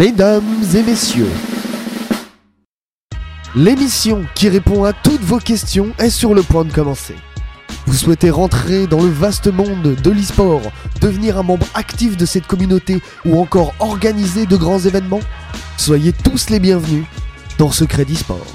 Mesdames et messieurs, l'émission qui répond à toutes vos questions est sur le point de commencer. Vous souhaitez rentrer dans le vaste monde de l'e-sport, devenir un membre actif de cette communauté ou encore organiser de grands événements? Soyez tous les bienvenus dans Secret d'e-sport.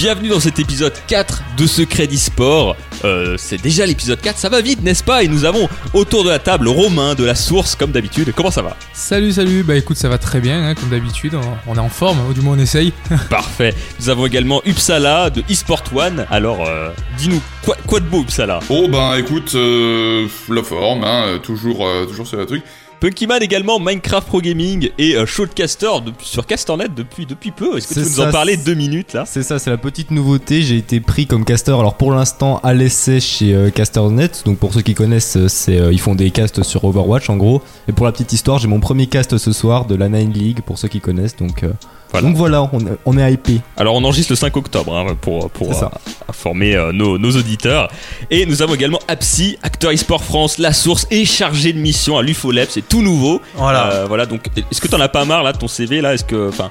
Bienvenue dans cet épisode 4 de Secret d'e-sport. Euh, c'est déjà l'épisode 4, ça va vite, n'est-ce pas? Et nous avons autour de la table Romain de la source, comme d'habitude. Comment ça va? Salut, salut, bah écoute, ça va très bien, hein, comme d'habitude, on, on est en forme, ou du moins on essaye. Parfait. Nous avvom également Uppsala de eSport One. Alors, euh, dis-nous, quoi, quoi de beau Uppsala? Oh ben écoute, euh, la forme, hein, toujours, euh, toujours sur le truc. Punkyman également, Minecraft Pro Gaming et euh, Showcaster de- sur Casternet depuis, depuis peu. Est-ce que tu peux nous en parler deux minutes là? C'est ça, c'est la petite nouveauté. J'ai été pris comme caster. Alors pour l'instant à l'essai chez euh, Casternet. Donc pour ceux qui connaissent, euh, c'est euh, ils font des casts sur Overwatch en gros. Et pour la petite histoire, j'ai mon premier cast ce soir de la Nine League pour ceux qui connaissent. Donc Voilà. donc voilà, on, est- on est hypé. Alors on enregistre le 5 octobre hein, pour, pour euh, informer euh, nos, nos auditeurs. Et nous avons également Apsi, acteur eSport France, La Source et chargé de mission à l'UFOLEB, c'est tout nouveau. Voilà. Euh, voilà, donc est-ce que t'en as pas marre là de ton CV là? Est-ce que. Enfin,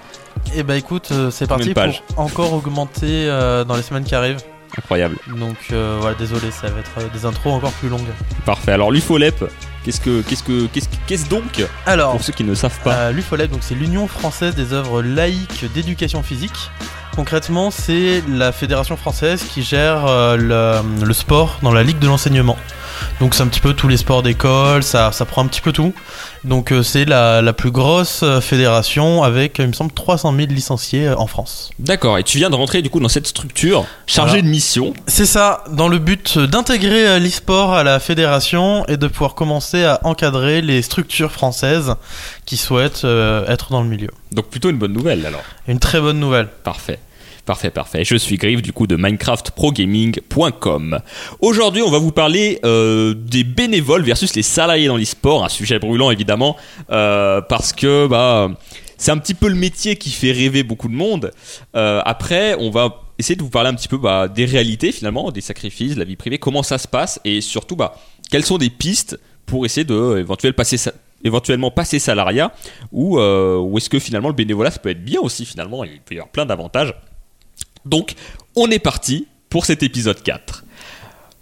Et bah écoute, euh, c'est parti pour encore augmenter euh, dans les semaines qui arrivent. Incroyable. Donc euh, voilà, désolé, ça va être euh, des intros encore plus longues. Parfait. Alors l'UFOLEB, qu'est-ce que. Qu'est-ce que. Qu'est-ce qu'est-ce donc Alors, Pour ceux qui ne savent pas. euh, l'UFOLEB, donc c'est l'Union française des œuvres laïques d'éducation physique. Concrètement, c'est la fédération française qui gère euh, le, le sport dans la ligue de l'enseignement. Donc c'est un petit peu tous les sports d'école, ça, ça prend un petit peu tout. Donc euh, c'est la, la plus grosse euh, fédération avec, il me semble, 300 000 licenciés euh, en France. D'accord, et tu viens de rentrer du coup dans cette structure chargée Voilà. de mission. C'est ça, dans le but d'intégrer euh, l'e-sport à la fédération et de pouvoir commencer à encadrer les structures françaises qui souhaitent euh, être dans le milieu. Donc plutôt une bonne nouvelle alors. Une très bonne nouvelle. Parfait. Parfait, parfait. Je suis Griff du coup de MinecraftProGaming.com. Aujourd'hui, on va vous parler euh, des bénévoles versus les salariés dans l'e-sport, un sujet brûlant évidemment, euh, parce que bah c'est un petit peu le métier qui fait rêver beaucoup de monde. Euh, après, on va essayer de vous parler un petit peu bah, des réalités finalement, des sacrifices, de la vie privée, comment ça se passe et surtout bah quelles sont des pistes pour essayer de éventuellement passer éventuellement passer salariat ou, ou est-ce que finalement le bénévolat ça peut être bien aussi finalement il peut y avoir plein d'avantages donc, on est parti pour cet épisode 4.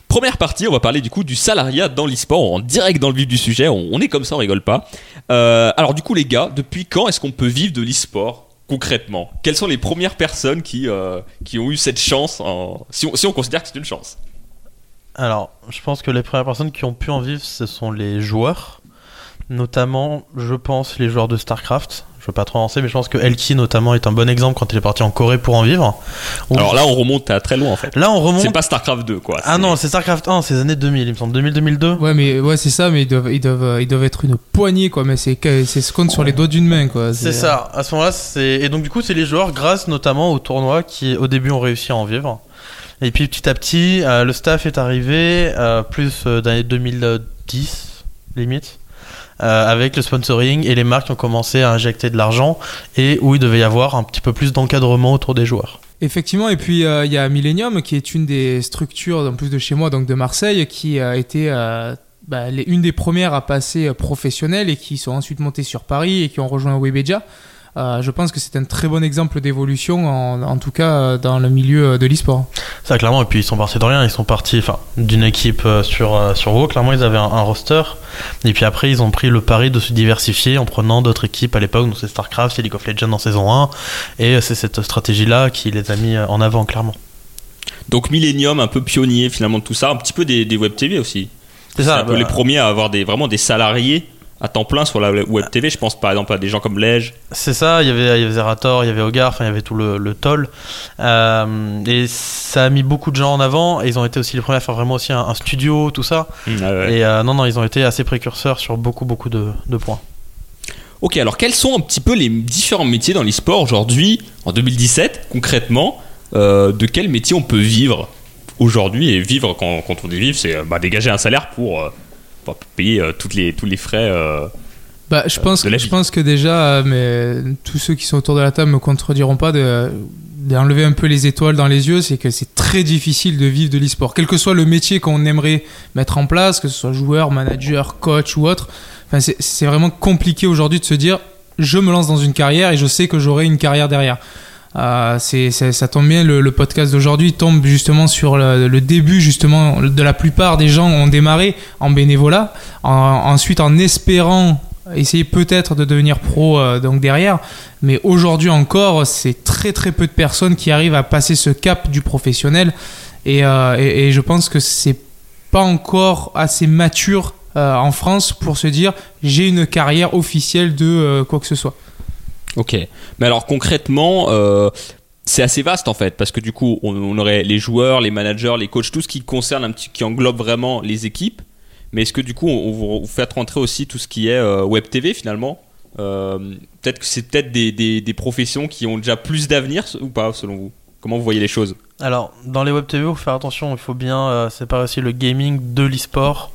Première partie, on va parler du coup du salariat dans l'e-sport, en direct dans le vif du sujet, on, est comme ça, on rigole pas. Euh, alors du coup les gars, depuis quand est-ce qu'on peut vivre de l'e-sport concrètement? Quelles sont les premières personnes qui, euh, ont eu cette chance, si on considère que c'est une chance? Alors, je pense que les premières personnes qui ont pu en vivre, ce sont les joueurs. Notamment, je pense, les joueurs de StarCraft. Je veux pas trop avancer, mais je pense que Elki, notamment, est un bon exemple quand il est parti en Corée pour en vivre. Où- Alors là on remonte à très loin en fait. là, on remonte. C'est pas StarCraft 2 quoi. Ah non, c'est StarCraft 1, c'est les années 2000, il me semble. 2000-2002. Ouais, mais ouais, c'est ça, mais ils doivent, ils doivent, euh, ils doivent être une poignée, quoi. Mais c'est, c'est ce compte sur les doigts d'une main, quoi. C'est ça. À ce moment-là, c'est et donc du coup, c'est les joueurs grâce notamment au tournoi qui au début ont réussi à en vivre. Et puis petit à petit, euh, le staff est arrivé euh, plus euh, dans les 2010 limite. Euh, avec le sponsoring et les marques ont commencé à injecter de l'argent et où il devait y avoir un petit peu plus d'encadrement autour des joueurs. Effectivement, et puis euh, il y a Millennium qui est une des structures, en plus de chez moi, donc de Marseille, qui a été euh, bah, les- une des premières à passer professionnelle et qui sont ensuite montées sur Paris et qui ont rejoint Webedia. Euh, je pense que c'est un très bon exemple d'évolution, en, en tout cas euh, dans le milieu euh, de l'e-sport. Ça clairement et puis ils sont partis de rien, ils sont partis enfin d'une équipe sur sur WoW, clairement ils avaient un, un roster et puis après ils ont pris le pari de se diversifier en prenant d'autres équipes à l'époque, donc c'est StarCraft, c'est League of Legends en saison 1 et c'est cette stratégie là qui les a mis en avant clairement. Donc Millennium, un peu pionnier finalement de tout ça, un petit peu des, des web TV aussi. C'est C'est ça. un peu bah, les premiers à avoir des, vraiment des salariés à temps plein sur la web TV. Je pense par exemple à des gens comme Lege. C'est ça, il y avait, il y avait Zerator, il y avait Hogar, enfin il y avait tout le, le toll. Euh, et ça a mis beaucoup de gens en avant. Et ils ont été aussi les premiers à faire vraiment aussi un, un studio, tout ça. Et euh, non, non, ils ont été assez précurseurs sur beaucoup, beaucoup de, de points. Ok, alors quels sont un petit peu les différents métiers dans l'e-sport aujourd'hui, en 2017, concrètement euh, De quel métier on peut vivre aujourd'hui Et vivre, quand, quand on dit vivre, c'est bah, dégager un salaire pour, pour payer euh, toutes les, tous les frais. euh, Bah, je, pense de la que, je pense que déjà, euh, mais tous ceux qui sont autour de la table me contrediront pas de d'enlever un peu les étoiles dans les yeux, c'est que c'est très difficile de vivre de l'e-sport. Quel que soit le métier qu'on aimerait mettre en place, que ce soit joueur, manager, coach ou autre, enfin, c'est vraiment compliqué aujourd'hui de se dire je me lance dans une carrière et je sais que j'aurai une carrière derrière. Euh, c'est, ça tombe bien, le, podcast d'aujourd'hui tombe justement sur le, début justement de la plupart des gens ont démarré en bénévolat, en- ensuite en espérant essayer peut-être de devenir pro euh, donc derrière, mais aujourd'hui encore c'est très très peu de personnes qui arrivent à passer ce cap du professionnel et, euh, et, et je pense que c'est pas encore assez mature en France pour se dire j'ai une carrière officielle de quoi que ce soit. Ok. Mais alors concrètement, euh, c'est assez vaste en fait, parce que du coup, on, aurait les joueurs, les managers, les coachs, tout ce qui concerne un petit, qui englobe vraiment les équipes. Mais est-ce que du coup, vous fait rentrer aussi tout ce qui est euh, web TV finalement? Euh, Peut-être que c'est peut-être des professions qui ont déjà plus d'avenir ou pas selon vous? Comment vous voyez les choses? Alors, dans les web TV, il faut faire attention, il faut bien euh, séparer aussi le gaming de l'e-sport.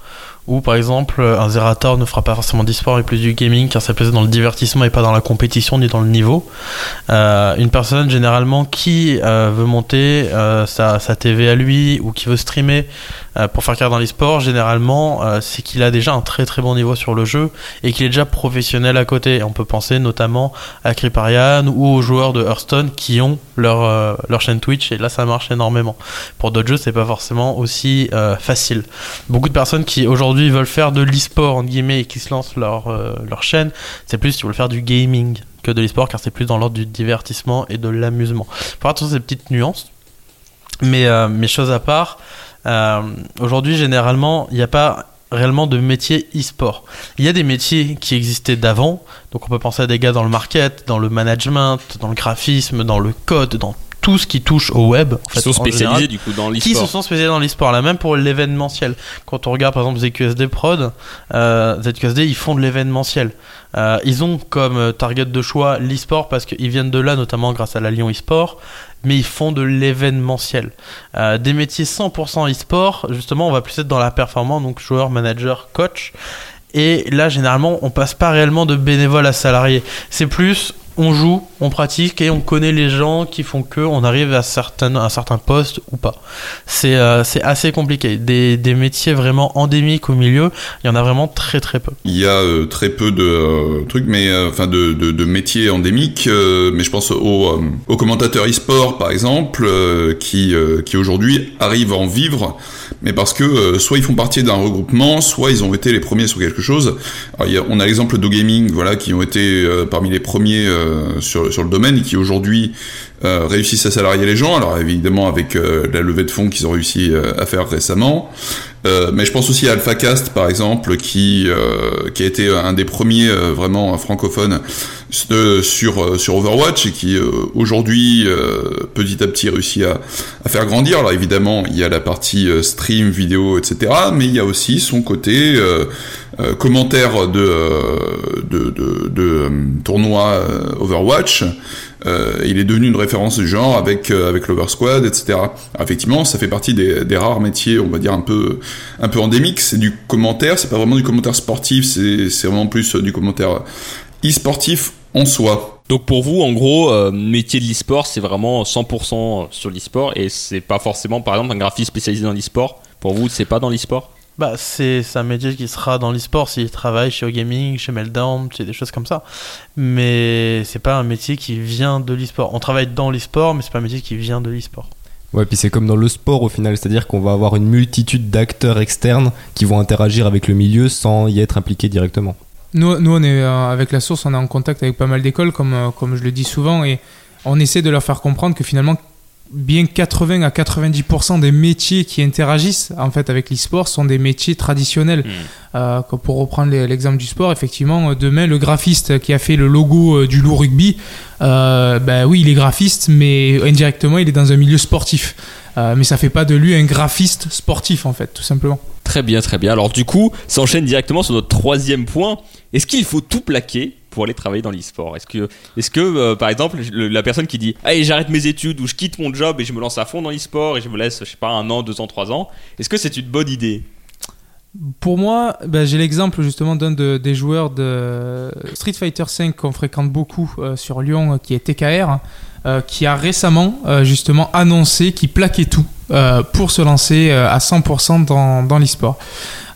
Où par exemple, un Zerator ne fera pas forcément d'e-sport et plus du gaming car c'est plus dans le divertissement et pas dans la compétition ni dans le niveau. Euh, une personne généralement qui euh, veut monter euh, sa, sa TV à lui ou qui veut streamer pour faire carrière dans l'e-sport, généralement euh, c'est qu'il a déjà un très très bon niveau sur le jeu et qu'il est déjà professionnel à côté. On peut penser notamment à Kriparian ou aux joueurs de Hearthstone qui ont leur, leur chaîne Twitch et là ça marche énormément. Pour d'autres jeux, c'est pas forcément aussi facile. Beaucoup de personnes qui aujourd'hui veulent faire de l'e-sport entre guillemets et qui se lancent leur, euh, leur chaîne, c'est plus ils veulent faire du gaming que de l'e-sport car c'est plus dans l'ordre du divertissement et de l'amusement. Faire attention ces petites nuances. Mais, euh, mais chose à part, euh, aujourd'hui généralement il n'y a pas réellement de métier e-sport. Il y a des métiers qui existaient d'avant, donc on peut penser à des gars dans le market, dans le management, dans le graphisme, dans le code, dans tout ce qui touche au web. En Qui sont spécialisés général, du coup dans qui se l'e-sport sont spécialisés dans l'e-sport là même pour l'événementiel. Quand on regarde par exemple ZQSD Prod euh, ZQSD ils font de l'événementiel. Euh, ils ont comme euh, target de choix l'e-sport parce qu'ils viennent de là notamment grâce à la Lyon e-sport mais ils font de l'événementiel. Euh, des métiers 100% e-sport justement on va plus être dans la performance donc joueur manager coach. Et là généralement on passe pas réellement de bénévole à salarié c'est plus on joue, on pratique et on connaît les gens qui font que on arrive à certains, à certains postes ou pas. C'est euh, c'est assez compliqué. Des, des métiers vraiment endémiques au milieu, il y en a vraiment très très peu. Il y a euh, très peu de euh, trucs, mais enfin de, de, métiers endémiques. mais je pense aux, aux commentateurs e-sport, par exemple, qui qui aujourd'hui arrivent à en vivre, mais parce que soit ils font partie d'un regroupement, soit ils ont été les premiers sur quelque chose. On a l'exemple d'O-Gaming, voilà, qui ont été parmi les premiers euh, sur le domaine et qui aujourd'hui euh, réussissent à salarier les gens. Alors évidemment avec euh, la levée de fonds qu'ils ont réussi euh, à faire récemment. Mais je pense aussi à AlphaCast par exemple qui qui a été un des premiers vraiment francophones sur euh, sur Overwatch et qui euh, aujourd'hui euh, petit à petit réussit à, à faire grandir. Alors évidemment il y a la partie stream, vidéo, etc. Mais il y a aussi son côté commentaire de de, de, de, tournoi Overwatch. Euh, il est devenu une référence du genre avec euh, avec l'Over Squad, etc. Alors, effectivement, ça fait partie des, des rares métiers, on va dire un peu un peu endémiques. C'est du commentaire, c'est pas vraiment du commentaire sportif, c'est c'est vraiment plus du commentaire e-sportif en soi. Donc pour vous, en gros, euh, métier de l'e-sport, c'est vraiment 100% sur l'e-sport et c'est pas forcément, par exemple, un graphiste spécialisé dans l'e-sport. Pour vous, c'est pas dans l'e-sport? Bah c'est un métier qui sera dans l'e-sport s'il travaille chez O-Gaming, chez Meltdown, c'est des choses comme ça. Mais c'est pas un métier qui vient de l'e-sport. On travaille dans l'e-sport, mais c'est pas un métier qui vient de l'e-sport. Ouais, puis c'est comme dans le sport au final, c'est-à-dire qu'on va avoir une multitude d'acteurs externes qui vont interagir avec le milieu sans y être impliqués directement. Nous, nous on est euh, avec la source, on est en contact avec pas mal d'écoles, comme, euh, comme je le dis souvent, et on essaie de leur faire comprendre que finalement, bien 80 à 90% des métiers qui interagissent en fait avec l'e-sport sont des métiers traditionnels. Euh, que pour reprendre l'exemple du sport, effectivement, euh, demain le graphiste qui a fait le logo euh, du loup rugby, euh, ben oui, il est graphiste, mais indirectement, il est dans un milieu sportif. Euh, mais ça fait pas de lui un graphiste sportif en fait, tout simplement. Très bien, très bien. Alors du coup, ça enchaîne directement sur notre troisième point. Est-ce qu'il faut tout plaquer pour aller travailler dans l'e-sport? Est-ce que, est-ce que euh, par exemple, le- la personne qui dit Allez, j'arrête mes études ou je quitte mon job et je me lance à fond dans l'e-sport et je me laisse, je sais pas, un an, deux ans, trois ans, est-ce que c'est une bonne idée? Pour moi, ben, j'ai l'exemple justement d'un de- des joueurs de Street Fighter V qu'on fréquente beaucoup euh, sur Lyon, euh, qui est TKR, qui a récemment justement annoncé qu'il plaquait tout euh, pour se lancer euh, à 100% dans, dans l'e-sport.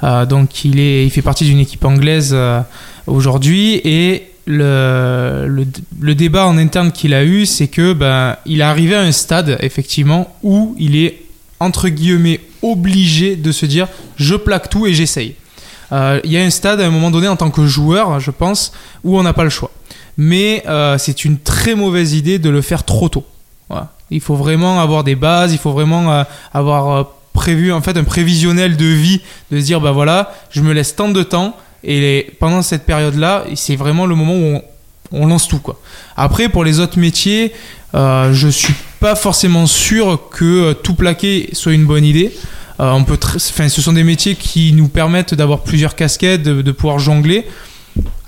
Euh, donc il, est, il fait partie d'une équipe anglaise aujourd'hui et le, le, débat en interne qu'il a eu, c'est que ben, il est arrivé à un stade, effectivement, où il est, entre guillemets, obligé de se dire je plaque tout et j'essaye. Il y a un stade, à un moment donné, en tant que joueur, je pense, où on n'a pas le choix. Mais c'est une très mauvaise idée de le faire trop tôt. Voilà. Il faut vraiment avoir des bases, il faut vraiment euh, avoir euh, prévu, en fait, un prévisionnel de vie, de se dire, bah voilà, je me laisse tant de temps, et pendant cette période-là, c'est vraiment le moment où on, lance tout, quoi. Après, pour les autres métiers, euh, je suis pas forcément sûr que euh, tout plaquer soit une bonne idée. Ce sont des métiers qui nous permettent d'avoir plusieurs casquettes, de pouvoir jongler.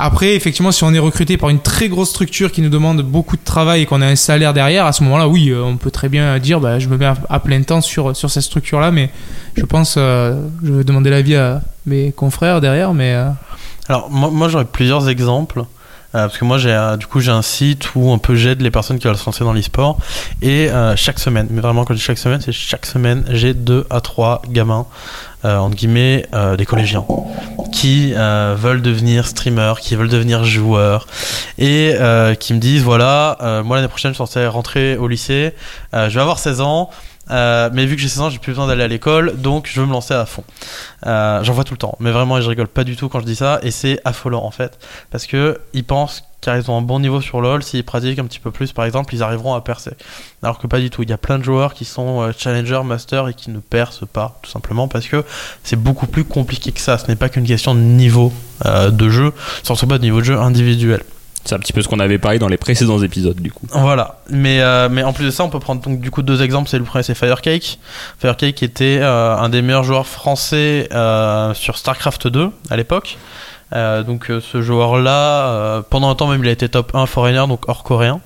Après, effectivement, si on est recruté par une très grosse structure qui nous demande beaucoup de travail et qu'on a un salaire derrière, à ce moment-là, oui, euh, on peut très bien dire, bah, je me mets à, plein temps sur, sur cette structure-là, mais je pense, euh, je vais demander l'avis à mes confrères derrière, mais euh, Alors moi, j'aurais plusieurs exemples. Parce que moi j'ai du coup j'ai un site où un peu j'aide les personnes qui veulent se lancer dans l'e-sport et chaque semaine mais vraiment quand je dis chaque semaine c'est chaque semaine j'ai deux à trois gamins entre guillemets euh, des collégiens qui euh, veulent devenir streamers qui veulent devenir joueurs et euh, qui me disent voilà euh, moi l'année prochaine je suis censé rentrer au lycée euh, je vais avoir 16 ans euh, mais vu que j'ai 16 ans, j'ai plus besoin d'aller à l'école, donc je veux me lancer à fond. Euh, J'en vois tout le temps, mais vraiment, je rigole pas du tout quand je dis ça, et c'est affolant en fait, parce que ils pensent car ils ont un bon niveau sur LoL, s'ils pratiquent un petit peu plus, par exemple, ils arriveront à percer. Alors que pas du tout. Il y a plein de joueurs qui sont euh, challenger, master et qui ne percent pas, tout simplement parce que c'est beaucoup plus compliqué que ça. Ce n'est pas qu'une question de niveau euh, de jeu, surtout pas de niveau de jeu individuel. C'est un petit peu ce qu'on avait parlé dans les précédents épisodes, du coup. Voilà, mais, euh, mais en plus de ça, on peut prendre donc du coup deux exemples. C'est le premier, c'est Firecake. Firecake était euh, un des meilleurs joueurs français euh, sur Starcraft 2 à l'époque. Donc ce joueur-là, pendant un temps même, il a été top 1 foreigner, donc hors coréen.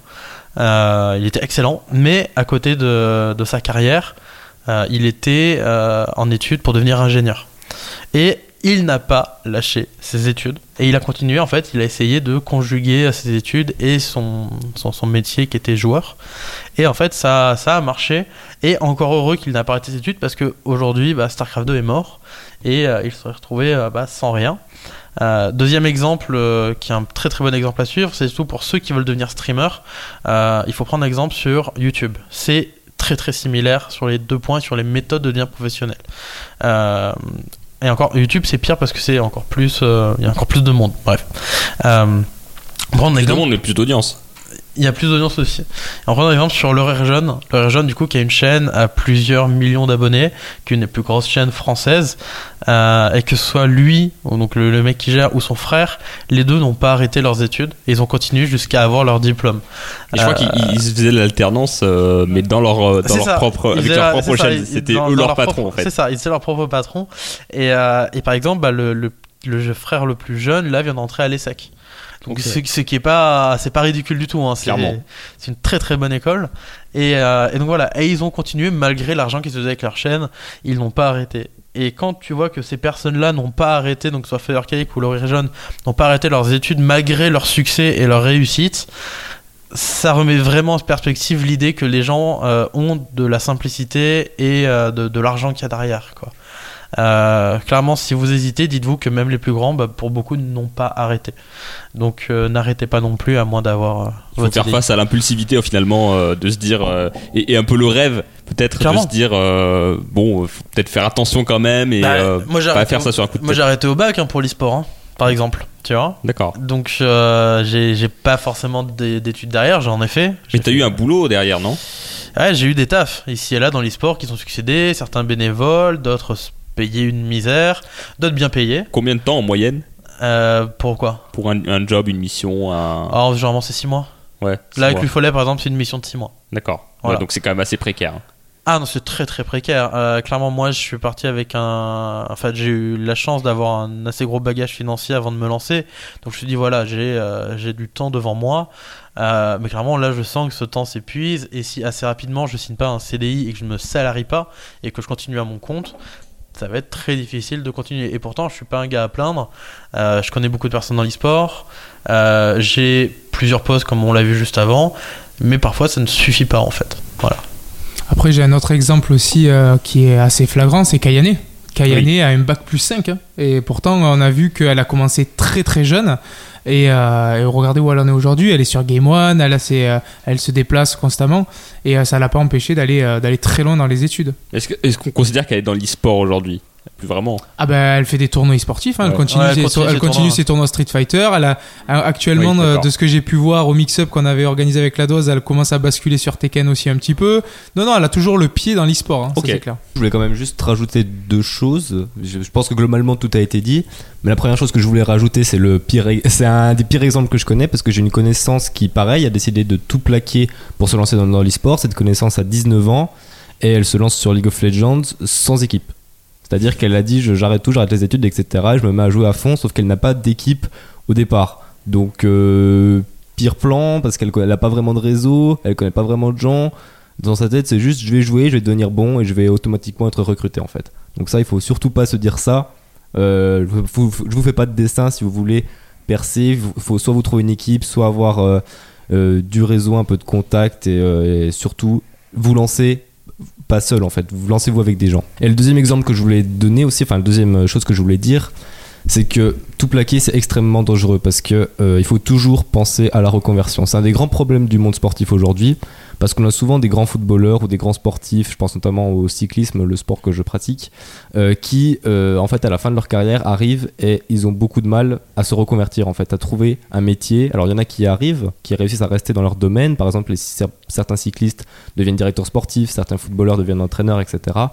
Il était excellent, mais à côté de, de sa carrière, il était en études pour devenir ingénieur. Et il n'a pas lâché ses études. Et il a continué, en fait, il a essayé de conjuguer ses études et son, métier qui était joueur. Et en fait, ça, ça a marché. Et encore heureux qu'il n'a pas arrêté ses études parce qu'aujourd'hui, bah, StarCraft 2 est mort. Et euh, il se serait retrouvé euh, bah, sans rien. Euh, deuxième exemple, qui est un très très bon exemple à suivre, c'est surtout pour ceux qui veulent devenir streamer. Il faut prendre exemple sur YouTube. C'est très très similaire sur les deux points, sur les méthodes de devenir professionnel. Et encore, YouTube c'est pire parce que c'est encore plus, euh, il y a encore plus de monde. Bref. Euh, prendre un exemple- Évidemment, on a plus d'audience. Il y a plus d'audience aussi. Prend un exemple sur L'Horaire Jeune. L'Horaire Jeune, du coup, qui a une chaîne à plusieurs millions d'abonnés, qui est une des plus grosses chaînes françaises, euh, et que ce soit lui, donc le, le mec qui gère, ou son frère, les deux n'ont pas arrêté leurs études, et ils ont continué jusqu'à avoir leur diplôme. Et je crois Euh, qu'ils ils faisaient l'alternance, euh, mais dans leur, dans leur ça. propre, avec leur propre ça, chaîne. C'était eux dans leur leur patron, en fait. C'est ça, ils étaient leur propre patron. Et, et par exemple, bah, le, le, le frère le plus jeune, là, vient d'entrer à l'ESSEC. Donc, Ok. ce, qui est pas, c'est pas ridicule du tout. Hein. C'est, Clairement. c'est une très très bonne école. Et, euh, et donc voilà. Et ils ont continué malgré l'argent qu'ils se faisaient avec leur chaîne. Ils n'ont pas arrêté. Et quand tu vois que ces personnes-là n'ont pas arrêté, donc soit Firecake ou Laurie Jeune, n'ont pas arrêté leurs études malgré leur succès et leur réussite, ça remet vraiment en perspective l'idée que les gens euh, ont de la simplicité et euh, de, de l'argent qu'il y a derrière. Quoi. Euh, clairement, si vous hésitez, dites-vous que même les plus grands, bah, pour beaucoup, n'ont pas arrêté. Donc euh, n'arrêtez pas non plus, à moins d'avoir euh, faut votre faire idée. face à l'impulsivité euh, finalement de se dire et, et un peu le rêve peut-être de se dire bon faut peut-être faire attention quand même et Bah, moi, pas faire ça sur un coup de Moi j'ai arrêté au bac hein, pour l'e-sport, hein, par exemple. Tu vois D'accord. Donc j'ai pas forcément d'é- d'études derrière, j'en ai fait. Mais t'as fait- eu un boulot derrière non? Ouais, j'ai eu des tafs ici et là dans l'e-sport qui sont succédés, certains bénévoles, d'autres payés une misère, d'autres bien payés. Combien de temps en moyenne Euh, pourquoi pour un, un job, une mission, un Alors généralement c'est 6 mois. ouais. Là avec mois. le follet par exemple c'est une mission de 6 mois. D'accord. Voilà. Ouais, donc c'est quand même assez précaire. hein. Ah non, c'est très très précaire. Euh, clairement, moi, je suis parti avec un. Enfin, j'ai eu la chance d'avoir un assez gros bagage financier avant de me lancer. Donc, je me suis dit, voilà, j'ai euh, j'ai du temps devant moi. Euh, mais clairement, là, je sens que ce temps s'épuise. Et si assez rapidement, je signe pas un CDI et que je me salarie pas et que je continue à mon compte, ça va être très difficile de continuer. Et pourtant, je suis pas un gars à plaindre. Euh, je connais beaucoup de personnes dans l'e-sport. Euh, j'ai plusieurs postes, comme on l'a vu juste avant. Mais parfois, ça ne suffit pas en fait. Voilà. Après, j'ai un autre exemple aussi euh, qui est assez flagrant, c'est Kayane. Kayane a un bac plus 5. hein. Et pourtant, on a vu qu'elle a commencé très très jeune. Et, euh, et regardez où elle en est aujourd'hui. Elle est sur Game One, elle, a ses, euh, elle se déplace constamment. Et euh, ça l'a pas empêché d'aller très loin dans les études. Est-ce qu'on considère qu'elle est dans l'e-sport aujourd'hui? Plus vraiment. Ah bah elle fait des tournois sportifs, hein, elle continue, Ouais, elle ses, continue elle ses continue tournois. ses tournois Street Fighter. Elle a a- actuellement Oui, euh, de ce que j'ai pu voir au mix-up qu'on avait organisé avec la dose, elle commence à basculer sur Tekken aussi un petit peu. Non non, elle a toujours le pied dans l'e-sport, hein, c'est clair. Je voulais quand même juste rajouter deux choses. Je, je pense que globalement tout a été dit. Mais la première chose que je voulais rajouter, c'est le pire, e- c'est un des pires exemples que je connais parce que j'ai une connaissance qui, pareil, a décidé de tout plaquer pour se lancer dans, dans l'e-sport. Cette connaissance a 19 ans et elle se lance sur League of Legends sans équipe. C'est-à-dire qu'elle a dit j'arrête tout, j'arrête les études, etc. Et je me mets à jouer à fond, sauf qu'elle n'a pas d'équipe au départ. Donc euh, pire plan parce qu'elle n'a pas vraiment de réseau, elle connaît pas vraiment de gens. Dans sa tête, c'est juste je vais jouer, je vais devenir bon et je vais automatiquement être recruté en fait. Donc ça, il faut surtout pas se dire ça. Euh, je, vous, vous fais pas de dessin si vous voulez percer. Il faut soit vous trouver une équipe, soit avoir euh, du réseau, un peu de contact et, et surtout vous lancer pas seul en fait. Vous lancez vous avec des gens. Et le deuxième exemple que je voulais donner aussi, enfin la deuxième chose que je voulais dire, c'est que tout plaquer c'est extrêmement dangereux parce que euh, il faut toujours penser à la reconversion. C'est un des grands problèmes du monde sportif aujourd'hui parce qu'on a souvent des grands footballeurs ou des grands sportifs, je pense notamment au cyclisme, le sport que je pratique, euh, qui euh, en fait à la fin de leur carrière arrivent et ils ont beaucoup de mal à se reconvertir en fait, à trouver un métier. Alors il y en a qui arrivent, qui réussissent à rester dans leur domaine. Par exemple, certains cyclistes deviennent directeurs sportifs, certains footballeurs deviennent entraîneurs, etc.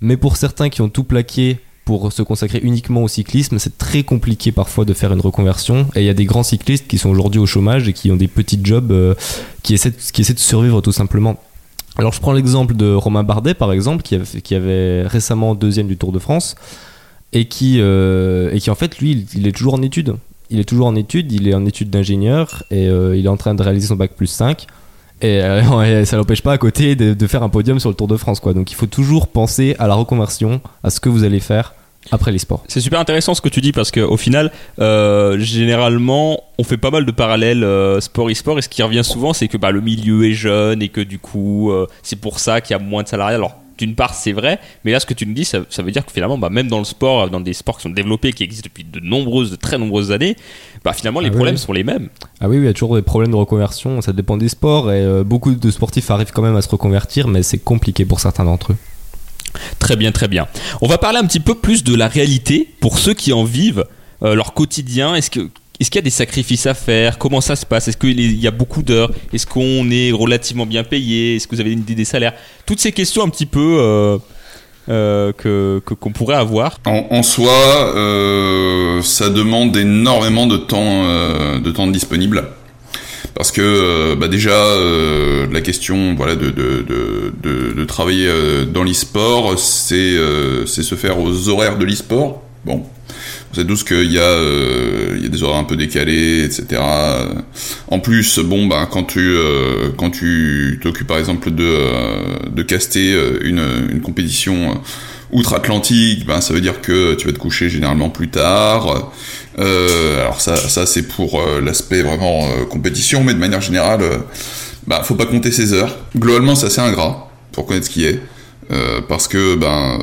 Mais pour certains qui ont tout plaqué pour se consacrer uniquement au cyclisme, c'est très compliqué parfois de faire une reconversion. Et il y a des grands cyclistes qui sont aujourd'hui au chômage et qui ont des petits jobs euh, qui, essaient qui essaient de survivre tout simplement. Alors je prends l'exemple de Romain Bardet par exemple, qui avait, récemment deuxième du Tour de France et qui, euh, et qui en fait lui, il, il est toujours en études. Il est toujours en études, il est en études d'ingénieur et euh, il est en train de réaliser son bac plus 5. Et, euh, et ça l'empêche pas à côté de, de faire un podium sur le Tour de France. Quoi. Donc il faut toujours penser à la reconversion, à ce que vous allez faire après les sports. C'est super intéressant ce que tu dis parce qu'au final, euh, généralement, on fait pas mal de parallèles euh, sport e-sport et ce qui revient souvent, c'est que bah, le milieu est jeune et que du coup, euh, c'est pour ça qu'il y a moins de salariés. Alors, d'une part, c'est vrai, mais là, ce que tu nous dis, ça, ça veut dire que finalement, bah, même dans le sport, dans des sports qui sont développés, qui existent depuis de nombreuses, de très nombreuses années, bah, finalement, les Ah problèmes oui. sont les mêmes. Ah oui, oui, il y a toujours des problèmes de reconversion, ça dépend des sports et euh, beaucoup de sportifs arrivent quand même à se reconvertir, mais c'est compliqué pour certains d'entre eux. Très bien, très bien. On va parler un petit peu plus de la réalité pour ceux qui en vivent, euh, leur quotidien. Est-ce que est-ce qu'il y a des sacrifices à faire? Comment ça se passe? Est-ce qu'il y a beaucoup d'heures? Est-ce qu'on est relativement bien payé? Est-ce que vous avez une idée des salaires? Toutes ces questions un petit peu euh, euh, que qu'on pourrait avoir. En, en soi, ça demande énormément de temps, de temps disponible. Parce que euh, bah déjà euh, la question voilà de de, de, de, de travailler euh, dans l'e-sport c'est euh, c'est se faire aux horaires de l'e-sport. Bon. Vous savez tous qu'il y a euh, il y a des horaires un peu décalés etc en plus bon bah quand tu euh, quand tu t'occupes par exemple de euh, de caster euh, une une compétition euh, outre-Atlantique, ben ça veut dire que tu vas te coucher généralement plus tard. Euh, alors ça, ça c'est pour euh, l'aspect vraiment euh, compétition, mais de manière générale, bah faut pas compter ses heures. Globalement, c'est ingrat pour connaître ce qui est. Parce que ben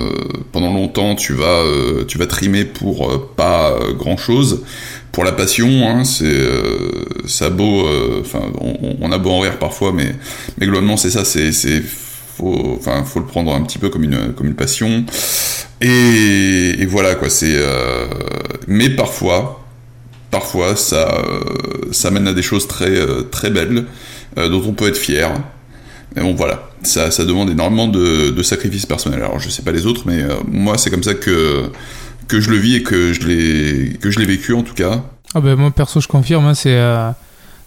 pendant longtemps tu vas tu vas trimer pour pas grand chose pour la passion hein, c'est ça beau enfin on, on a beau en rire parfois mais mais globalement c'est ça c'est faut enfin faut le prendre un petit peu comme une comme une passion. Et, voilà quoi c'est euh, mais parfois parfois ça euh, ça mène à des choses très euh, très belles euh, dont on peut être fier. Mais bon voilà ça ça demande énormément de, sacrifices personnels. Alors je sais pas les autres mais moi c'est comme ça que que je le vis et que je l'ai que je l'ai vécu en tout cas. Ah ben moi perso je confirme, hein, c'est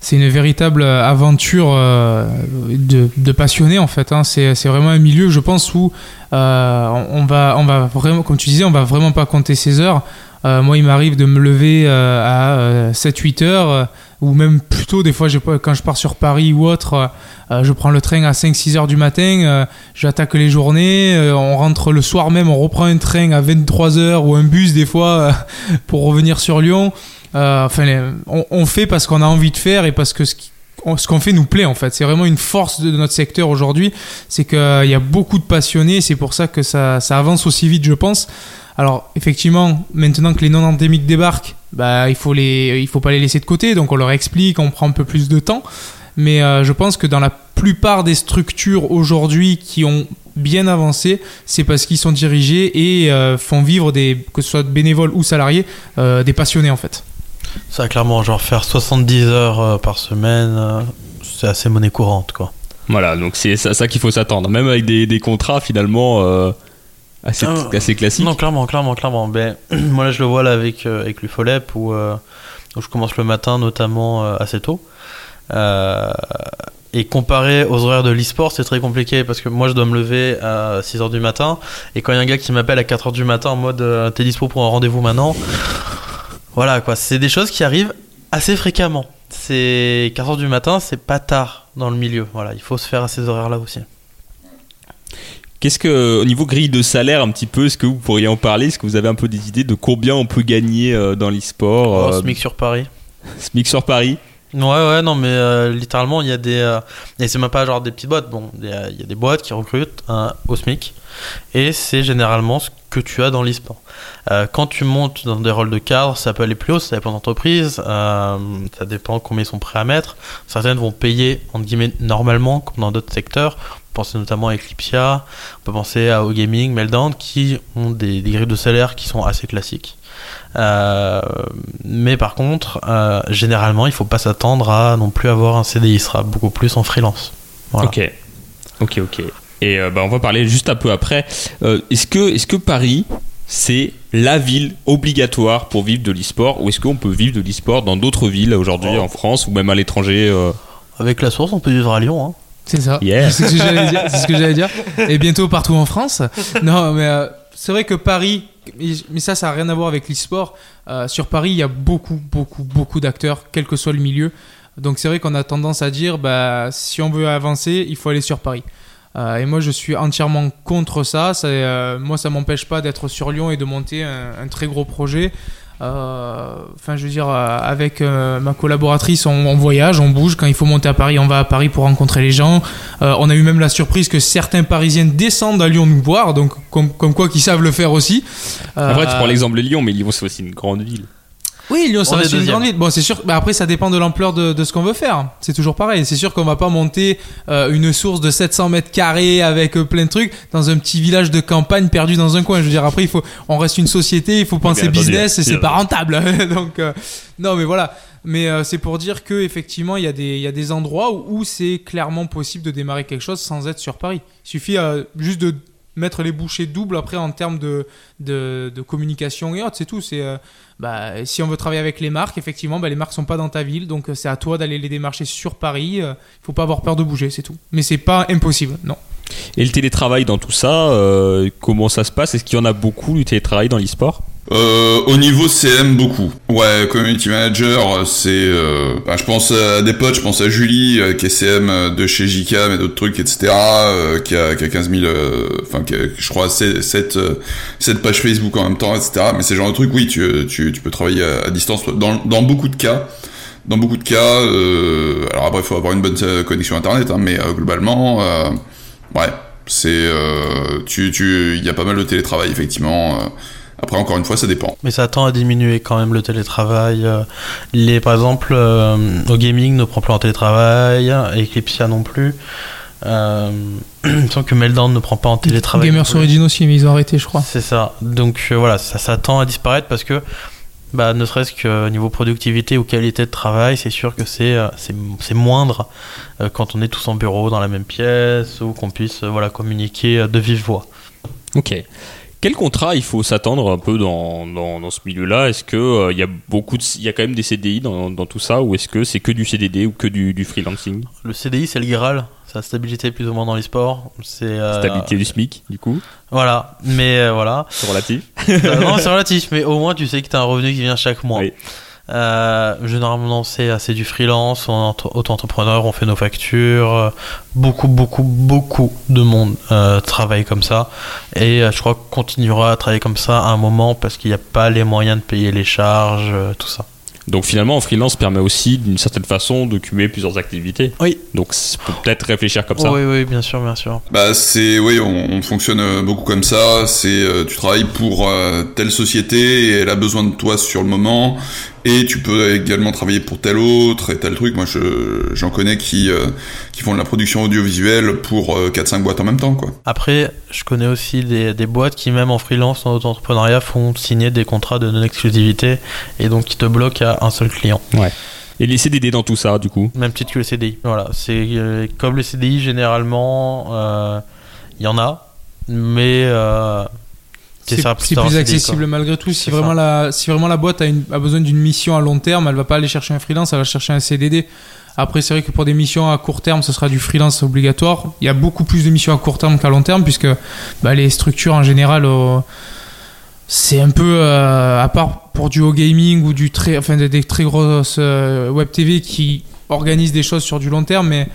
c'est une véritable aventure euh, de, de passionné en fait. Hein. C'est vraiment un milieu je pense où euh, on va on va vraiment comme tu disais on va vraiment pas compter ses heures. Euh, moi il m'arrive de me lever euh, à 7-8 heures euh, ou même plus tôt des fois quand je pars sur Paris ou autre euh, je prends le train à 5-6 heures du matin euh, j'attaque les journées euh, on rentre le soir même on reprend un train à 23 heures ou un bus des fois euh, pour revenir sur Lyon euh, enfin, on, fait parce qu'on a envie de faire et parce que ce qu'on fait nous plaît en fait. C'est vraiment une force de notre secteur aujourd'hui, c'est qu'il y a beaucoup de passionnés, c'est pour ça que ça, avance aussi vite, je pense. Alors effectivement, maintenant que les non endémiques débarquent, bah il faut faut pas les laisser de côté, donc on leur explique, on prend un peu plus de temps. Mais euh, je pense que dans la plupart des structures aujourd'hui qui ont bien avancé, c'est parce qu'ils sont dirigés et euh, font vivre des, que ce soit bénévoles ou salariés, euh, des passionnés en fait. Ça, clairement, genre faire 70 heures euh, par semaine, euh, c'est assez monnaie courante, quoi. Voilà, donc c'est ça, ça qu'il faut s'attendre. Même avec des, des contrats finalement euh, assez, Ah. assez classiques. Non, clairement, clairement, clairement. Ben, moi, là, je le vois là avec, euh, avec l'UFOLEP où, où je commence le matin, notamment assez tôt. Et comparé aux horaires de l'e-sport, c'est très compliqué parce que moi, je dois me lever à 6h du matin. Et quand il y a un gars qui m'appelle à 4h du matin en mode T'es dispo pour un rendez-vous maintenant Voilà, quoi. C'est des choses qui arrivent assez fréquemment. C'est 4h du matin, c'est pas tard dans le milieu. Voilà, il faut se faire à ces horaires-là aussi. Qu'est-ce que, au niveau grille de salaire, un petit peu, est-ce que vous pourriez en parler? Est-ce que vous avez un peu des idées de combien on peut gagner euh, dans l'e-sport Oh, euh, SMIC sur Paris. SMIC sur Paris Ouais, ouais, non, mais euh, littéralement, il y a des. euh, et c'est même pas genre des petites boîtes. Bon, il y, a- des boîtes qui recrutent un au SMIC. Et c'est généralement ce que tu as dans l'e-sport. Euh, quand tu montes dans des rôles de cadre, ça peut aller plus haut, ça dépend d'entreprise. Euh, ça dépend combien ils sont prêts à mettre. Certaines vont payer, entre guillemets, normalement, comme dans d'autres secteurs. On notamment à Eclipsia, on peut penser à O-Gaming, Meltdown, qui ont des, des grilles de salaire qui sont assez classiques. Euh, mais par contre, euh, généralement, il faut pas s'attendre à non plus avoir un CDI. Il sera beaucoup plus en freelance. Voilà. Ok, ok, ok. Et euh, bah, on va parler juste un peu après. Euh, est-ce que, est-ce que Paris, c'est la ville obligatoire pour vivre de l'e-sport ou est-ce qu'on peut vivre de l'e-sport dans d'autres villes aujourd'hui Oh. en France ou même à l'étranger euh Avec la source, on peut vivre à Lyon. Hein. C'est ça. Yeah. C'est ce que j'allais dire. C'est ce que j'allais dire. Et bientôt partout en France. Non, mais euh, c'est vrai que Paris, mais ça, ça n'a rien à voir avec l'e-sport. Euh, sur Paris, il y a beaucoup, beaucoup, beaucoup d'acteurs, quel que soit le milieu. Donc c'est vrai qu'on a tendance à dire, bah, si on veut avancer, il faut aller sur Paris. Euh, et moi, je suis entièrement contre ça. euh, moi, ça m'empêche pas d'être sur Lyon et de monter un très gros projet. Euh, Enfin, je veux dire, euh, avec euh, ma collaboratrice, on, on voyage, on bouge. Quand il faut monter à Paris, on va à Paris pour rencontrer les gens. Euh, on a eu même la surprise que certains Parisiens descendent à Lyon nous voir, donc comme, comme quoi qu'ils savent le faire aussi. Après, tu prends l'exemple de Lyon, mais Lyon, c'est aussi une grande ville. Oui, Lyon, ça reste une deuxième. grande ville. Bon, c'est sûr. bah après, ça dépend de l'ampleur de, de ce qu'on veut faire. C'est toujours pareil. C'est sûr qu'on va pas monter euh, une source de 700 mètres carrés avec euh, plein de trucs dans un petit village de campagne perdu dans un coin. Je veux dire, après, il faut, on reste une société, il faut penser bien business et c'est Bien. pas rentable. Donc, euh, non, mais voilà. Mais euh, c'est pour dire que effectivement, il y a des, il y a des endroits où, où c'est clairement possible de démarrer quelque chose sans être sur Paris. Il suffit euh, juste de mettre les bouchées doubles après en termes de, de, communication et autres, c'est tout. C'est euh, bah, si on veut travailler avec les marques, effectivement, bah, les marques sont pas dans ta ville, donc euh, c'est à toi d'aller les démarcher sur Paris. Il faut pas avoir peur de bouger, c'est tout. Mais c'est pas impossible, non. Et le télétravail dans tout ça, euh, comment ça se passe? Est-ce qu'il y en a beaucoup du télétravail dans l'e-sport? Euh, au niveau CM, beaucoup. Ouais, community manager, c'est. Euh, bah, je pense à des potes, je pense à Julie, euh, qui est CM euh, de chez JCAM et d'autres trucs, etc. euh, qui, a, qui a 15 000, euh, enfin, qui a, je crois, 7, 7, pages Facebook en même temps, etc. Mais c'est genre de truc, oui, tu, tu, tu peux travailler à, distance dans, dans beaucoup de cas. Dans beaucoup de cas, euh, alors après, il faut avoir une bonne connexion internet, hein, mais euh, globalement, euh, ouais, c'est, tu, tu, il y a pas mal de télétravail effectivement. Après, encore une fois, ça dépend. Mais ça tend à diminuer quand même le télétravail. euh, Les, par exemple, euh, au gaming ne prend plus en télétravail, Eclipsia non plus. Euh, il me semble que Meltdown ne prend pas en télétravail. Gamers non plus. Origin aussi, mais ils ont arrêté, je crois. C'est ça. Donc euh, voilà, ça, ça tend à disparaître parce que, bah, ne serait-ce que niveau productivité ou qualité de travail, c'est sûr que c'est euh, c'est c'est moindre euh, quand on est tous en bureau dans la même pièce ou qu'on puisse euh, voilà communiquer euh, de vive voix. Ok. Quel contrat il faut s'attendre un peu dans, dans, dans ce milieu-là? Est-ce que euh, il y a beaucoup de, il y a quand même des CDI dans, dans tout ça ou est-ce que c'est que du CDD ou que du, du freelancing? Le CDI, c'est le Graal. C'est la stabilité plus ou moins dans les sports. C'est euh, Stabilité du SMIC du coup, Voilà, mais euh, voilà. c'est relatif. Euh, non, c'est relatif, mais au moins tu sais que tu as un revenu qui vient chaque mois. Oui. Euh, généralement, c'est c'est du freelance, on est entre- auto-entrepreneur, on fait nos factures. Beaucoup, beaucoup, beaucoup de monde euh, travaille comme ça. Et euh, je crois qu'on continuera à travailler comme ça à un moment parce qu'il n'y a pas les moyens de payer les charges, euh, tout ça. Donc finalement, en freelance permet aussi d'une certaine façon de cumuler plusieurs activités. Oui. Donc peut-être réfléchir comme ça. Oui, oui, bien sûr, bien sûr. Bah c'est oui, on, on fonctionne beaucoup comme ça. C'est euh, tu travailles pour euh, telle société et elle a besoin de toi sur le moment, et tu peux également travailler pour tel autre et tel truc. Moi, je j'en connais qui euh, qui font de la production audiovisuelle pour euh, 4-5 boîtes en même temps, quoi. Après, je connais aussi des, des boîtes qui, même en freelance, en auto-entrepreneuriat, font signer des contrats de non-exclusivité et donc qui te bloquent à un seul client. Et les CDD dans tout ça, du coup. Même titre que le CDI. Voilà, c'est euh, comme le CDI, généralement, euh, il y en a, mais euh, C'est plus accessible malgré tout. Si vraiment, ça. la, si vraiment la boîte a, une- a besoin d'une mission à long terme, elle va pas aller chercher un freelance, elle va chercher un CDD. Après, c'est vrai que pour des missions à court terme, ce sera du freelance obligatoire. Il y a beaucoup plus de missions à court terme qu'à long terme, puisque bah, les structures en général, euh, c'est un peu, euh, à part pour du haut gaming ou du très, enfin, des, des très grosses euh, web TV qui organisent des choses sur du long terme, mais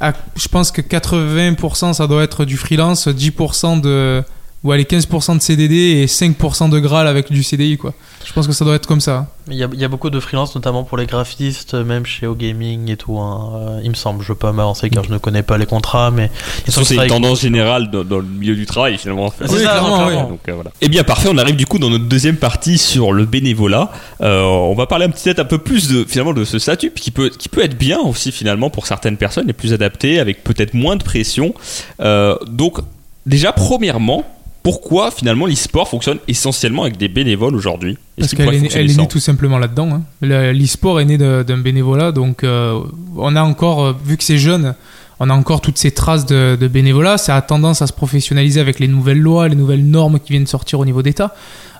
à- je pense que 80% ça doit être du freelance, 10% de ou allez 15% de CDD et 5% de Graal avec du CDI quoi. Je pense que ça doit être comme ça. Il y, a, il y a beaucoup de freelance, notamment pour les graphistes, même chez OGaming et tout. hein. Euh, il me semble, je veux pas m'avancer car je ne connais pas les contrats, mais c'est une tendance générale dans, dans le milieu du travail, finalement. C'est Oui, ça, clairement, oui. Donc, euh, voilà. Eh bien parfait, on arrive du coup dans notre deuxième partie sur le bénévolat. Euh, on va parler un petit peu un peu plus de finalement de ce statut qui peut qui peut être bien aussi finalement pour certaines personnes, les plus adaptées, avec peut-être moins de pression. Euh, donc déjà premièrement, pourquoi finalement l'e-sport fonctionne essentiellement avec des bénévoles aujourd'hui? Parce qu'elle est, elle est née tout simplement là-dedans. hein. Le- L'e-sport est né d'un bénévolat, donc euh, on a encore, euh, vu que c'est jeune, on a encore toutes ces traces de, de bénévolat. Ça a tendance à se professionnaliser avec les nouvelles lois, les nouvelles normes qui viennent sortir au niveau d'État,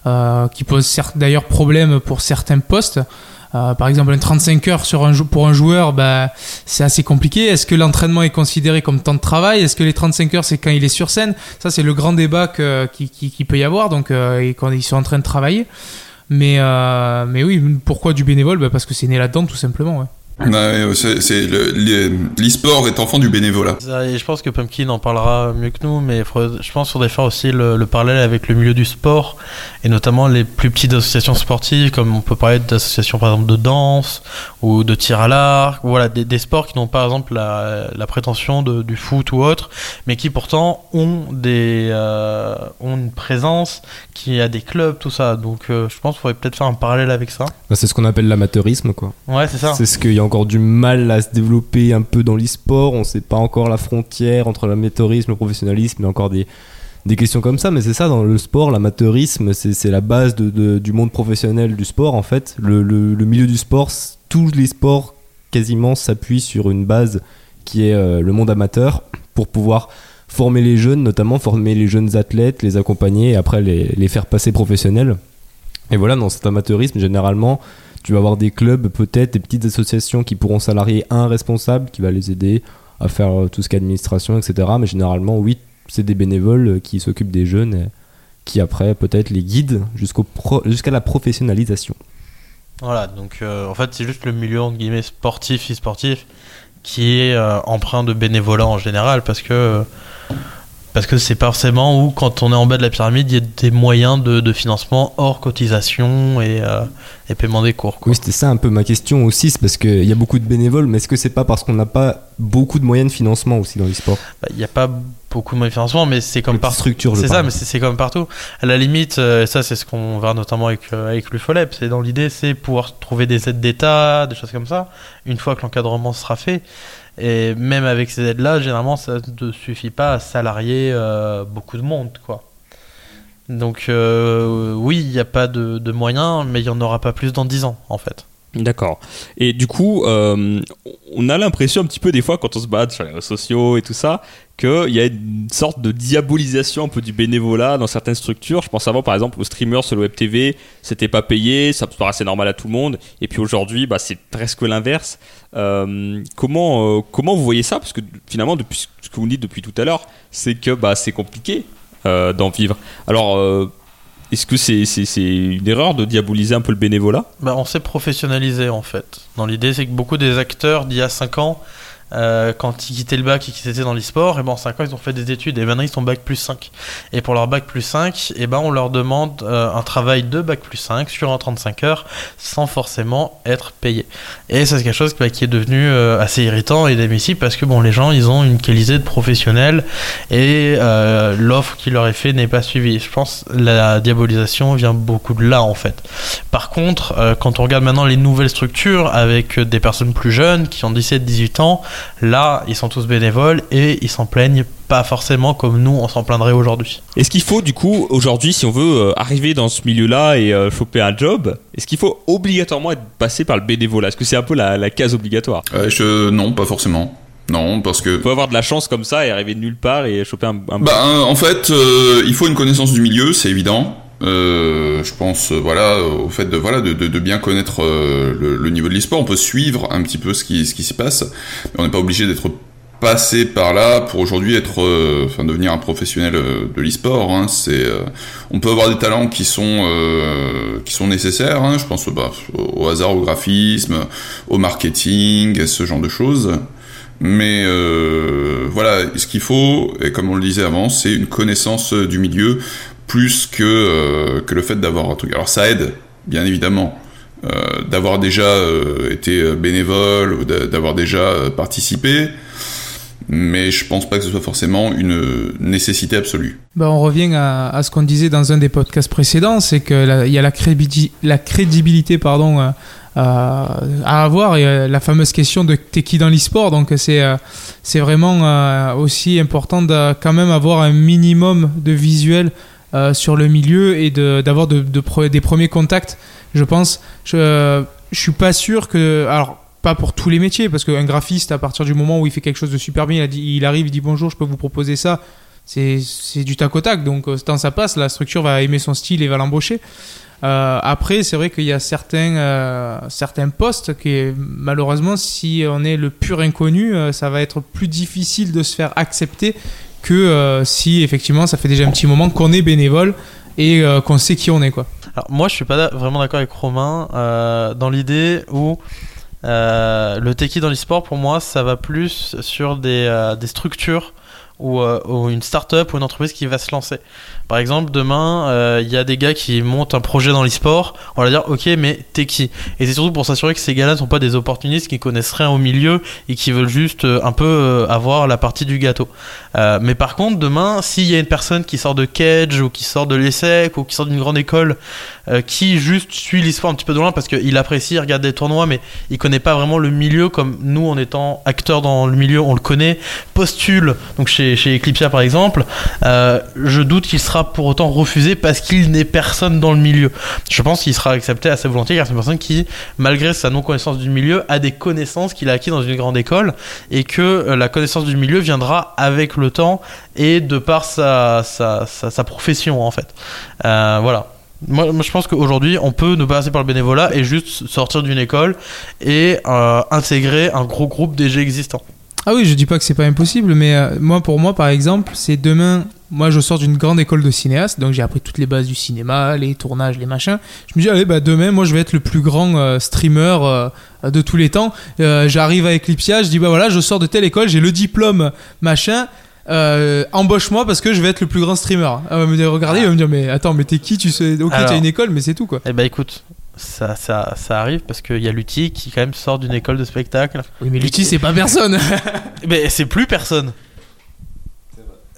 euh, qui posent d'ailleurs problème pour certains postes. Euh, par exemple, un 35 heures sur un pour un joueur, bah, c'est assez compliqué. Est-ce que l'entraînement est considéré comme temps de travail? Est-ce que les 35 heures, c'est quand il est sur scène? Ça, c'est le grand débat que- qui, peut y avoir, donc, euh, quand ils sont en train de travailler. Mais, euh, mais oui, pourquoi du bénévole? Bah, Parce que c'est né là-dedans, tout simplement. Ouais, c'est c'est le- l'e-sport est enfant du bénévolat. Ça, et je pense que Pumpkin en parlera mieux que nous, mais faudrait- je pense qu'il faudrait faire aussi le, le parallèle avec le milieu du sport, et notamment les plus petites associations sportives, comme on peut parler d'associations par exemple de danse, ou de tir à l'arc, ou voilà, des, des sports qui n'ont pas par exemple la, la prétention de, du foot ou autre, mais qui pourtant ont, des, euh, ont une présence, qui a des clubs, tout ça. Donc euh, je pense qu'il faudrait peut-être faire un parallèle avec ça. Bah, c'est ce qu'on appelle l'amateurisme, quoi. Ouais, c'est ça. C'est ce qu'il y a encore du mal à se développer un peu dans l'e-sport. On sait pas encore la frontière entre l'amateurisme, le professionnalisme, a encore des, des questions comme ça. Mais c'est ça, dans le sport, l'amateurisme, c'est la base du monde professionnel du sport, en fait. Le, milieu du sport, tous les sports quasiment s'appuient sur une base qui est euh, le monde amateur pour pouvoir former les jeunes, notamment former les jeunes athlètes, les accompagner et après les, les faire passer professionnels. Et voilà, dans cet amateurisme, généralement, tu vas avoir des clubs, peut-être des petites associations qui pourront salarier un responsable qui va les aider à faire euh, tout ce qui est administration, etc. Mais généralement, oui, c'est des bénévoles euh, qui s'occupent des jeunes et qui après peut-être les guident jusqu'à la professionnalisation. Voilà, donc euh, en fait c'est juste le milieu entre guillemets sportif, e-sportif qui est euh, empreint de bénévolat en général parce que parce que c'est pas forcément où quand on est en bas de la pyramide il y a des moyens de, de financement hors cotisation et, euh, et paiement des cours. Quoi. Oui, c'était ça un peu ma question aussi, c'est parce qu'il y a beaucoup de bénévoles, mais est-ce que c'est pas parce qu'on n'a pas beaucoup de moyens de financement aussi dans l'e-sport? Bah, Il n'y a pas beaucoup de financement mais c'est comme partout. structures, je C'est ça, mais c'est comme partout. À la limite, euh, et ça c'est ce qu'on verra notamment avec, euh, avec l'UFOLEP, c'est dans l'idée, c'est pouvoir trouver des aides d'État, des choses comme ça, une fois que l'encadrement sera fait. Et même avec ces aides-là, généralement, ça ne suffit pas à salarier euh, beaucoup de monde, quoi. Donc euh, oui, il n'y a pas de, de moyens, mais il n'y en aura pas plus dans 10 ans, en fait. D'accord. Et du coup, euh, on a l'impression un petit peu des fois quand on se bat sur les réseaux sociaux et tout ça, qu'il y a une sorte de diabolisation un peu du bénévolat dans certaines structures. Je pense avant par exemple aux streamers sur le web TV, c'était pas payé, ça paraissait normal à tout le monde. Et puis aujourd'hui, bah, c'est presque l'inverse. Euh, comment, euh, comment vous voyez ça? Parce que finalement, depuis ce que vous dites depuis tout à l'heure, c'est que bah, c'est compliqué euh, d'en vivre. Alors, est-ce que c'est une erreur de diaboliser un peu le bénévolat? Bah, on s'est professionnalisé en fait. Dans l'idée, c'est que beaucoup des acteurs d'il y a 5 ans euh, quand ils quittaient le bac et qu'ils étaient dans l'e-sport, et ben en 5 ans ils ont fait des études et maintenant ils sont bac plus 5. Et pour leur bac plus 5, et ben on leur demande euh, un travail de bac plus 5 sur un 35 heures sans forcément être payé. Et ça c'est quelque chose bah, qui est devenu euh, assez irritant et démissible parce que bon les gens ils ont une qualité de professionnel et euh, l'offre qui leur est faite n'est pas suivie. Je pense la diabolisation vient beaucoup de là en fait. Par contre, quand on regarde maintenant les nouvelles structures avec des personnes plus jeunes qui ont 17-18 ans, là ils sont tous bénévoles et ils s'en plaignent pas forcément comme nous on s'en plaindrait aujourd'hui. Est-ce qu'il faut du coup aujourd'hui, si on veut euh, arriver dans ce milieu-là et euh, choper un job, est-ce qu'il faut obligatoirement être passé par le bénévolat? Est-ce que c'est un peu la, la case obligatoire? Euh, je, non, pas forcément. Non, parce que On peut avoir de la chance comme ça et arriver de nulle part et choper un, un Bah, en fait, euh, il faut une connaissance du milieu, c'est évident. Euh, je pense, euh, voilà, au fait de voilà de, bien connaître euh, le, niveau de l'e-sport. On peut suivre un petit peu ce qui ce s'y passe, on n'est pas obligé d'être passé par là pour aujourd'hui être, euh, enfin devenir un professionnel euh, de l'e-sport. Hein. C'est, euh, on peut avoir des talents qui sont euh, qui sont nécessaires. Hein. Je pense bah, au hasard, au graphisme, au marketing, ce genre de choses. Mais euh, voilà, ce qu'il faut, et comme on le disait avant, c'est une connaissance euh, du milieu plus que, euh, que le fait d'avoir un truc. Alors ça aide, bien évidemment, euh, d'avoir déjà euh, été bénévole ou d'a- d'avoir déjà participé, mais je pense pas que ce soit forcément une nécessité absolue. Bah, on revient à, ce qu'on disait dans un des podcasts précédents, c'est que la- il y a la, crédibili- la crédibilité pardon, à, avoir et la fameuse question de t'es qui dans l'e-sport. Donc c'est c'est vraiment aussi important de quand même avoir un minimum de visuel euh, sur le milieu et d'avoir des premiers contacts. Je pense, je, je suis pas sûr que alors pas pour tous les métiers parce qu'un graphiste à partir du moment où il fait quelque chose de super bien, il, arrive, il dit bonjour, je peux vous proposer ça c'est du tac au tac. Donc, euh, quand ça passe, la structure va aimer son style et va l'embaucher. Euh, après, c'est vrai qu'il y a certains, postes qui, malheureusement, si on est le pur inconnu, ça va être plus difficile de se faire accepter que euh, si, effectivement, ça fait déjà un petit moment qu'on est bénévole et euh, qu'on sait qui on est. Quoi. Alors moi je suis pas vraiment d'accord avec Romain euh, dans l'idée où le techie dans l'e-sport pour moi ça va plus sur des, des structures ou, ou une start-up ou une entreprise qui va se lancer. Par exemple, demain, euh, il y a des gars qui montent un projet dans l'e-sport, on va dire ok, mais t'es qui? Et c'est surtout pour s'assurer que ces gars-là ne sont pas des opportunistes qui connaissent rien au milieu et qui veulent juste euh, un peu euh, avoir la partie du gâteau. Mais par contre, demain, s'il y a une personne qui sort de Cage ou qui sort de l'ESSEC ou qui sort d'une grande école qui juste suit l'e-sport un petit peu de loin parce qu'il apprécie, il regarde des tournois, mais il connaît pas vraiment le milieu comme nous en étant acteurs dans le milieu, on le connaît, postule, donc chez, chez par exemple, je doute qu'il sera pour autant refusé parce qu'il n'est personne dans le milieu. Je pense qu'il sera accepté assez volontiers car c'est une personne qui, malgré sa non-connaissance du milieu, a des connaissances qu'il a acquis dans une grande école et que euh, la connaissance du milieu viendra avec le temps et de par sa, sa, sa, profession en fait. Euh, voilà. Moi, je pense qu'aujourd'hui, on peut ne pas passer par le bénévolat et juste sortir d'une école et euh, intégrer un gros groupe déjà existant. Ah oui, je dis pas que c'est pas impossible, mais moi, pour moi, par exemple, c'est demain. Moi, je sors d'une grande école de cinéaste, donc j'ai appris toutes les bases du cinéma, les tournages, les machins. Je me dis, allez, bah, demain, moi, je vais être le plus grand euh, streamer euh, de tous les temps. Euh, J'arrive à Eclipsia, je dis, bah voilà, je sors de telle école, j'ai le diplôme, machin. Embauche-moi parce que je vais être le plus grand streamer. Elle va me dire, regardez, il va me dire, mais attends, mais t'es qui? Tu sais, ok, t'as une école, mais c'est tout quoi. Eh ben écoute, ça, ça, ça arrive parce qu'il y a Lutti qui quand même sort d'une école de spectacle. Oui, mais Lutti, c'est pas personne. Mais c'est plus personne.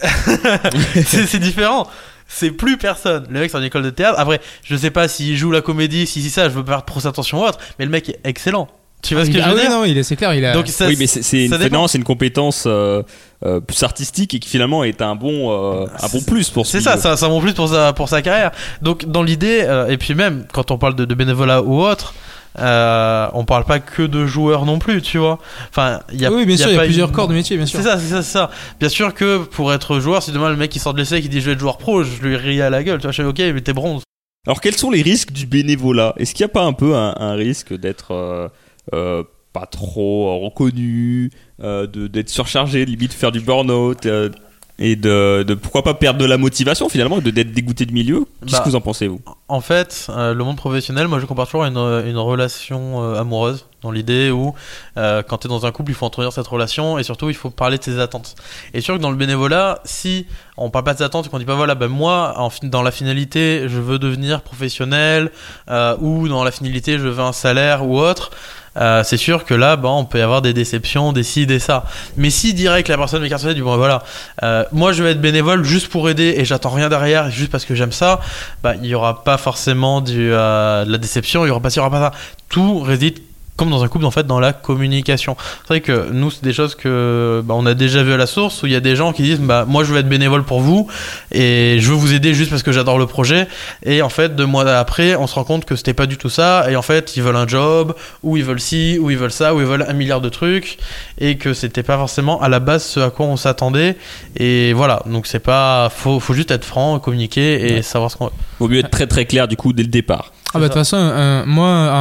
c'est c'est différent. C'est plus personne. Le mec sort d'une école de théâtre. Après, je sais pas s'il joue la comédie, si si ça, je veux pas faire trop attention ou autre. Mais le mec est excellent. Tu vois ce que Ah je veux oui, dire non, il est, c'est clair, il a. Donc ça, oui, mais c'est c'est une, ça dépend. non, c'est une compétence euh, euh, plus artistique et qui finalement est un bon, euh, un bon plus pour ce C'est ça, ça, ça mon plus pour sa, pour sa carrière. Donc dans l'idée, euh, et puis même quand on parle de, de bénévolat ou autre, euh, on parle pas que de joueurs non plus, tu vois. Enfin, il y a, oui, bien sûr, il y a plusieurs une- corps de métier, bien sûr. C'est ça, c'est ça, c'est ça. Bien sûr que pour être joueur, si demain le mec qui sort de l'essai et qui dit je vais être joueur pro, je lui ris à la gueule, tu vois, je fais ok, mais t'es bronze. Alors, quels sont les risques du bénévolat? Est-ce qu'il n'y a pas un peu un, un risque d'être euh, euh, pas trop reconnu, euh, de- d'être surchargé, limite faire du burn-out euh, et de, de pourquoi pas perdre de la motivation finalement, de d'être dégoûté du milieu? Qu'est-ce Bah, que vous en pensez vous? En fait, euh, le monde professionnel, moi je compare toujours à une, une relation euh, amoureuse, dans l'idée où euh, quand tu es dans un couple, il faut entretenir cette relation et surtout il faut parler de ses attentes. Et sûr que dans le bénévolat, si on parle pas de ses attentes et qu'on dit pas voilà, ben moi, en fin- dans la finalité, je veux devenir professionnel euh, ou dans la finalité, je veux un salaire ou autre. Euh, c'est sûr que là, on peut y avoir des déceptions, des ci, des ça. Mais si direct la personne m'écarte du bon voilà, euh, moi je vais être bénévole juste pour aider et j'attends rien derrière, juste parce que j'aime ça, bah, il y aura pas forcément du, euh, de la déception, il y aura pas il y aura pas ça. Tout réside comme dans un couple en fait dans la communication. C'est vrai que nous c'est des choses que bah, on a déjà vu à la source où il y a des gens qui disent bah moi je veux être bénévole pour vous et je veux vous aider juste parce que j'adore le projet et en fait deux mois après on se rend compte que c'était pas du tout ça et en fait ils veulent un job ou ils veulent ci ou ils veulent ça ou ils veulent un milliard de trucs et que c'était pas forcément à la base ce à quoi on s'attendait et voilà donc c'est pas faut faut juste être franc communiquer et savoir ce qu'on veut. Vaut mieux être très très clair du coup dès le départ. Ah bah de toute façon, euh, moi,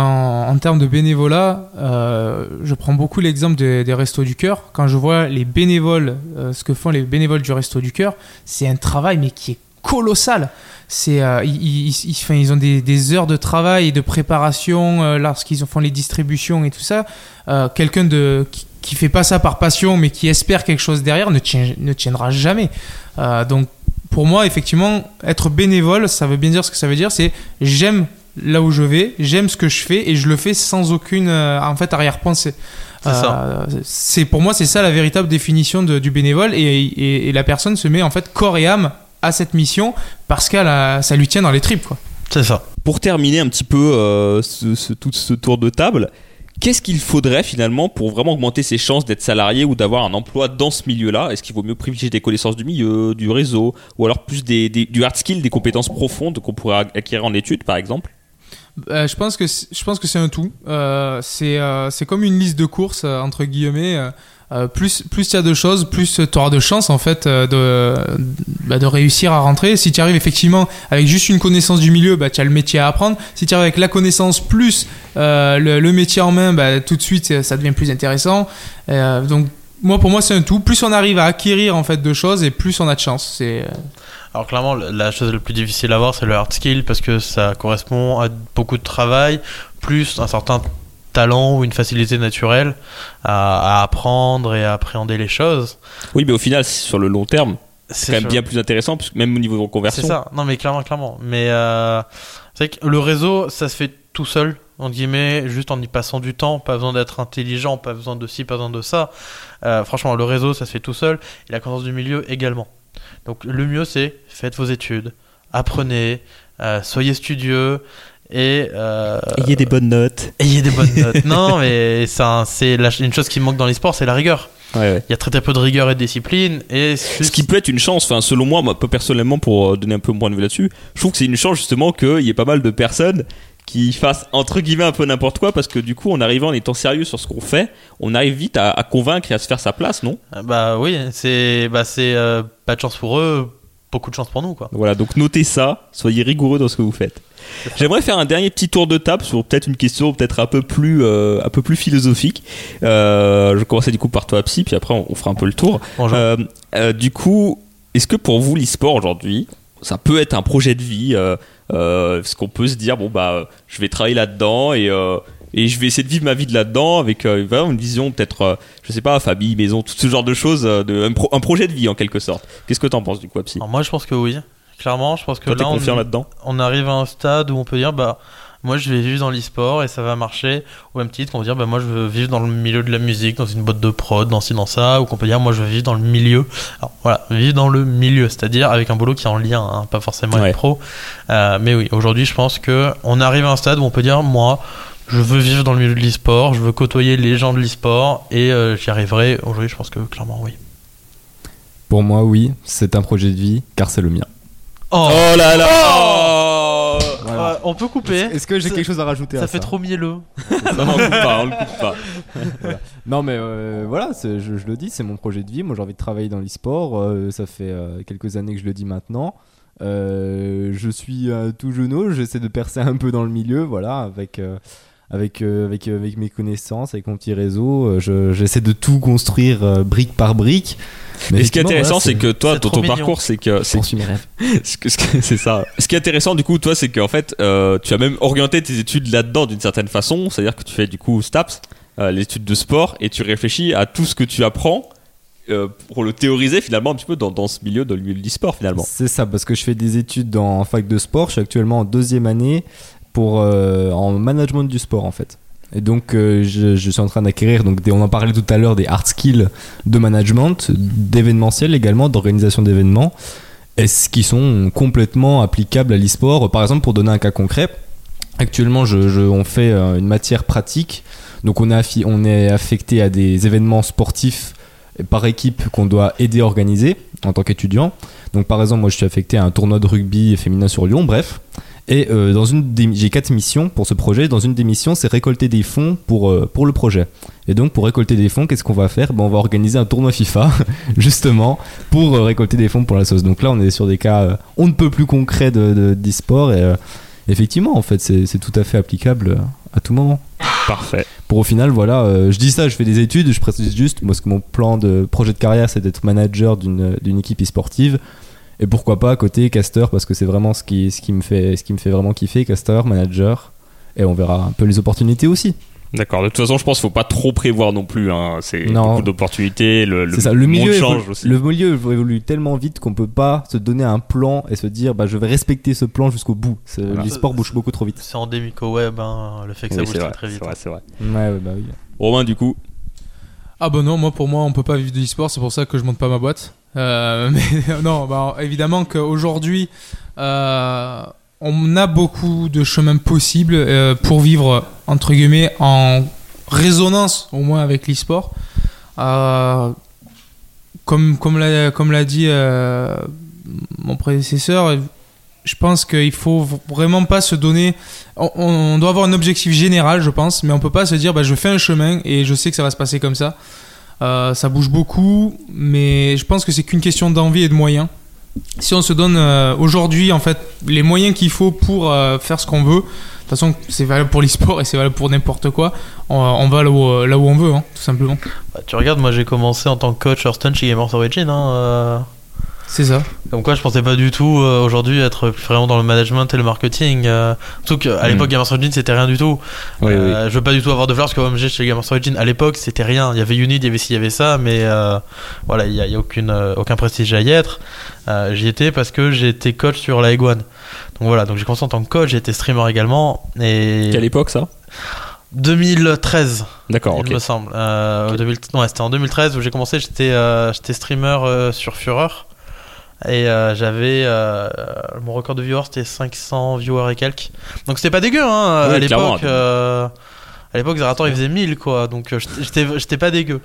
en, termes de bénévolat, euh, je prends beaucoup l'exemple des, des restos du cœur. Quand je vois les bénévoles, euh, ce que font les bénévoles du resto du cœur, c'est un travail mais qui est colossal. C'est, euh, ils, ils, ils- ont des, des heures de travail et de préparation lorsqu'ils font les distributions et tout ça. Quelqu'un de qui, qui fait pas ça par passion mais qui espère quelque chose derrière ne, tient- ne tiendra jamais. Donc pour moi, effectivement, être bénévole, ça veut bien dire ce que ça veut dire. C'est j'aime là où je vais, j'aime ce que je fais et je le fais sans aucune euh, en fait arrière-pensée. C'est ça. Euh, c'est pour moi c'est ça la véritable définition de- du bénévole et, et- et la personne se met en fait corps et âme à cette mission parce qu'elle ça lui tient dans les tripes quoi. C'est ça. Pour terminer un petit peu euh, ce, ce- tout ce tour de table, qu'est-ce qu'il faudrait finalement pour vraiment augmenter ses chances d'être salarié ou d'avoir un emploi dans ce milieu-là? Est-ce qu'il vaut mieux privilégier des connaissances du milieu, du réseau, ou alors plus du hard skill, des compétences profondes qu'on pourrait acquérir en études par exemple? Euh, je pense que c'est- un tout. Euh, c'est euh, c'est comme une liste de courses entre guillemets. Euh, plus plus il y de choses, plus tu auras de chances en fait euh, de bah, de réussir à rentrer. Si tu arrives effectivement avec juste une connaissance du milieu, bah tu as le métier à apprendre. Si tu arrives avec la connaissance plus euh, le, métier en main, bah tout de suite ça devient plus intéressant. Donc moi pour moi c'est un tout. Plus on arrive à acquérir en fait de choses et plus on a de chance. Alors clairement, la la chose la plus difficile à avoir, c'est le hard skill parce que ça correspond à beaucoup de travail, plus un certain talent ou une facilité naturelle à, à apprendre et à appréhender les choses. Oui, mais au final, sur le long terme, c'est C'est quand même bien plus intéressant, parce que même au niveau de C'est reconversion. ça. Non, mais clairement, clairement. Mais euh, c'est vrai que le réseau, ça se fait tout seul, entre guillemets, juste en y passant du temps. Pas besoin d'être intelligent, pas besoin de ci, pas besoin de ça. Euh, franchement, le réseau, ça se fait tout seul. Et la connaissance du milieu également. Donc, le mieux, c'est faites vos études, apprenez, euh, soyez studieux et euh, Ayez des bonnes notes. ayez des bonnes notes. non, mais ça, c'est la- une chose qui manque dans les sports, c'est la rigueur. Ouais, ouais. Il y a très très peu de rigueur et de discipline. Et Ce qui peut être une chance, enfin selon moi, moi peu personnellement pour euh, donner un peu mon point de vue là-dessus, je trouve que c'est une chance justement qu'il y ait pas mal de personnes qui fassent entre guillemets un peu n'importe quoi parce que du coup en arrivant en étant sérieux sur ce qu'on fait, on arrive vite à, à convaincre et à se faire sa place, non? Ah Bah oui, c'est bah euh, pas de chance pour eux, beaucoup de chance pour nous quoi. Voilà, donc notez ça, soyez rigoureux dans ce que vous faites. J'aimerais faire un dernier petit tour de table sur peut-être une question peut-être un peu plus euh, un peu plus philosophique. Euh, je vais commencer du coup par toi Psy, puis après on, on fera un peu le tour. Euh, euh, du coup, est-ce que pour vous l'e-sport aujourd'hui, ça peut être un projet de vie euh, Est-ce qu'on peut se dire bon bah je vais travailler là-dedans et et je vais essayer de vivre ma vie de là-dedans avec euh, vraiment une vision peut-être euh, je sais pas famille, maison, tout ce genre de choses, euh, de, un, pro- un projet de vie en quelque sorte. Qu'est-ce que t'en penses du coup Psy Alors moi je pense que oui. Clairement, je pense que Toi là on, là-dedans? on arrive à un stade où on peut dire bah moi je vais vivre dans l'e-sport et ça va marcher. Ou même titre qu'on peut dire bah moi je veux vivre dans le milieu de la musique, dans une boîte de prod, dans ci dans ça. Ou qu'on peut dire moi je veux vivre dans le milieu. Alors voilà, vivre dans le milieu, c'est-à-dire avec un boulot qui est en lien, hein, pas forcément Ouais. être pro. Euh, mais oui, aujourd'hui je pense que on arrive à un stade où on peut dire moi je veux vivre dans le milieu de l'e-sport, je veux côtoyer les gens de l'e-sport et euh, j'y arriverai. Aujourd'hui je pense que clairement oui. Pour moi, oui, c'est un projet de vie, car c'est le mien. Oh, là là Oh Euh, on peut couper. Est-ce que j'ai quelque chose à rajouter Ça à fait ça trop mielleux. Non, non, on le coupe pas, on le coupe pas. Non mais euh, voilà, je, je le dis, c'est mon projet de vie. Moi j'ai envie de travailler dans l'e-sport. euh, ça fait euh, quelques années que je le dis maintenant. Euh, je suis euh, tout jeune, j'essaie de percer un peu dans le milieu, voilà, avec, euh, avec, euh, avec, euh, avec mes connaissances, avec mon petit réseau, euh, je- j'essaie de tout construire euh, brique par brique. Mais ce qui est intéressant, voilà, c'est que toi, dans ton mignon. parcours, c'est que Je c'est c'est ça. Ce qui est intéressant du coup, toi, c'est qu'en fait, euh, tu as même orienté tes études là-dedans d'une certaine façon. C'est-à-dire que tu fais du coup STAPS, euh, l'étude de sport, et tu réfléchis à tout ce que tu apprends euh, pour le théoriser finalement un petit peu dans, dans ce milieu, dans le milieu du sport finalement. C'est ça, parce que je fais des études en fac de sport. Je suis actuellement en deuxième année euh, en management du sport en fait. Et donc, euh, je, suis en train d'acquérir, donc on en parlait tout à l'heure, des hard skills de management, d'événementiel également, d'organisation d'événements, et ce qui sont complètement applicables à l'e-sport. Par exemple, pour donner un cas concret, actuellement, on fait euh, une matière pratique, donc on on est affecté à des événements sportifs par équipe qu'on doit aider à organiser en tant qu'étudiant. Donc par exemple, moi je suis affecté à un tournoi de rugby féminin sur Lyon, bref. Et euh, dans une j'ai quatre missions pour ce projet. Dans une des missions, c'est récolter des fonds pour, euh, pour le projet. Et donc pour récolter des fonds, qu'est-ce qu'on va faire? Ben, On va organiser un tournoi FIFA, justement, pour euh, récolter des fonds pour la sauce. Donc là, on est sur des cas on ne peut plus concrets de, de- d'e-sport. Et effectivement, en fait, c'est, tout à fait applicable à tout moment Parfait. pour au final voilà euh, je dis ça je fais des études je précise juste parce que mon plan de projet de carrière c'est d'être manager d'une équipe e-sportive et pourquoi pas à côté caster parce que c'est vraiment ce qui ce qui me fait ce qui me fait vraiment kiffer caster manager et on verra un peu les opportunités aussi D'accord. De toute façon, je pense qu'il faut pas trop prévoir non plus. Hein. C'est beaucoup d'opportunités. Le, le, c'est ça le monde milieu change évolue, aussi. le milieu évolue tellement vite qu'on peut pas se donner un plan et se dire bah je vais respecter ce plan jusqu'au bout Voilà. l'e-sport bouge beaucoup trop vite C'est endémique au web, hein, le fait que ça bouge c'est très vrai, très vite. c'est vrai, c'est vrai. ouais, ouais, bah oui Romain, du coup, Ah bah non, moi pour moi on peut pas vivre de l'e-sport, c'est pour ça que je monte pas ma boîte. Euh, mais non, bah évidemment qu'aujourd'hui euh, on a beaucoup de chemins possibles euh, pour vivre entre guillemets en résonance au moins avec l'e-sport. Comme l'a dit mon prédécesseur, je pense qu'il faut vraiment pas se donner. On, doit avoir un objectif général, je pense, mais on peut pas se dire bah, je fais un chemin et je sais que ça va se passer comme ça. Euh, ça bouge beaucoup, mais je pense que c'est qu'une question d'envie et de moyens. Si on se donne euh, aujourd'hui en fait les moyens qu'il faut pour euh, faire ce qu'on veut, de toute façon c'est valable pour l'e-sport et c'est valable pour n'importe quoi, on, va là où, on veut, hein, tout simplement. Bah, tu regardes, moi j'ai commencé en tant que coach Hearthstone chez Gamers Origin. Hein, C'est ça. Comme quoi, je pensais pas du tout euh, aujourd'hui être vraiment dans le management et le marketing. Euh, surtout qu'à Mm. l'époque, Gamers Origin c'était rien du tout. Oui, Euh, Je veux pas du tout avoir de fleurs parce que comme j'ai chez Gamers Origin à l'époque c'était rien. Il y avait Unity, il y avait ci, il y avait ça, mais euh, voilà, il y a, y a aucune, euh, aucun prestige à y être. Euh, J'y étais parce que j'étais coach sur la Egg One. Donc voilà, donc j'ai commencé en tant que coach, été streamer également. Et quelle époque ça? 2013. D'accord, il me semble. Euh, 2000 non, ouais, c'était en 2013 où j'ai commencé. J'étais euh, j'étais streamer euh, sur Fureur. Et euh, j'avais. euh, mon record de viewers, c'était 500 viewers et quelques. Donc c'était pas dégueu, hein. Oui, à l'époque. euh, à l'époque, Zerator il faisait 1000, quoi. Donc euh, j'étais- pas dégueu.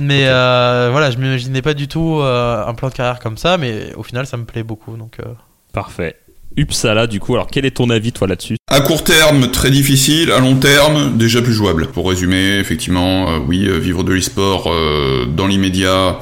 Mais euh, voilà, je m'imaginais pas du tout euh, un plan de carrière comme ça. Mais au final, ça me plaît beaucoup. Donc. euh, Parfait. Uppsala, du coup, alors quel est ton avis toi là-dessus? À court terme, très difficile. À long terme, déjà plus jouable. Pour résumer, effectivement, euh, oui, vivre de l'e-sport euh, dans l'immédiat,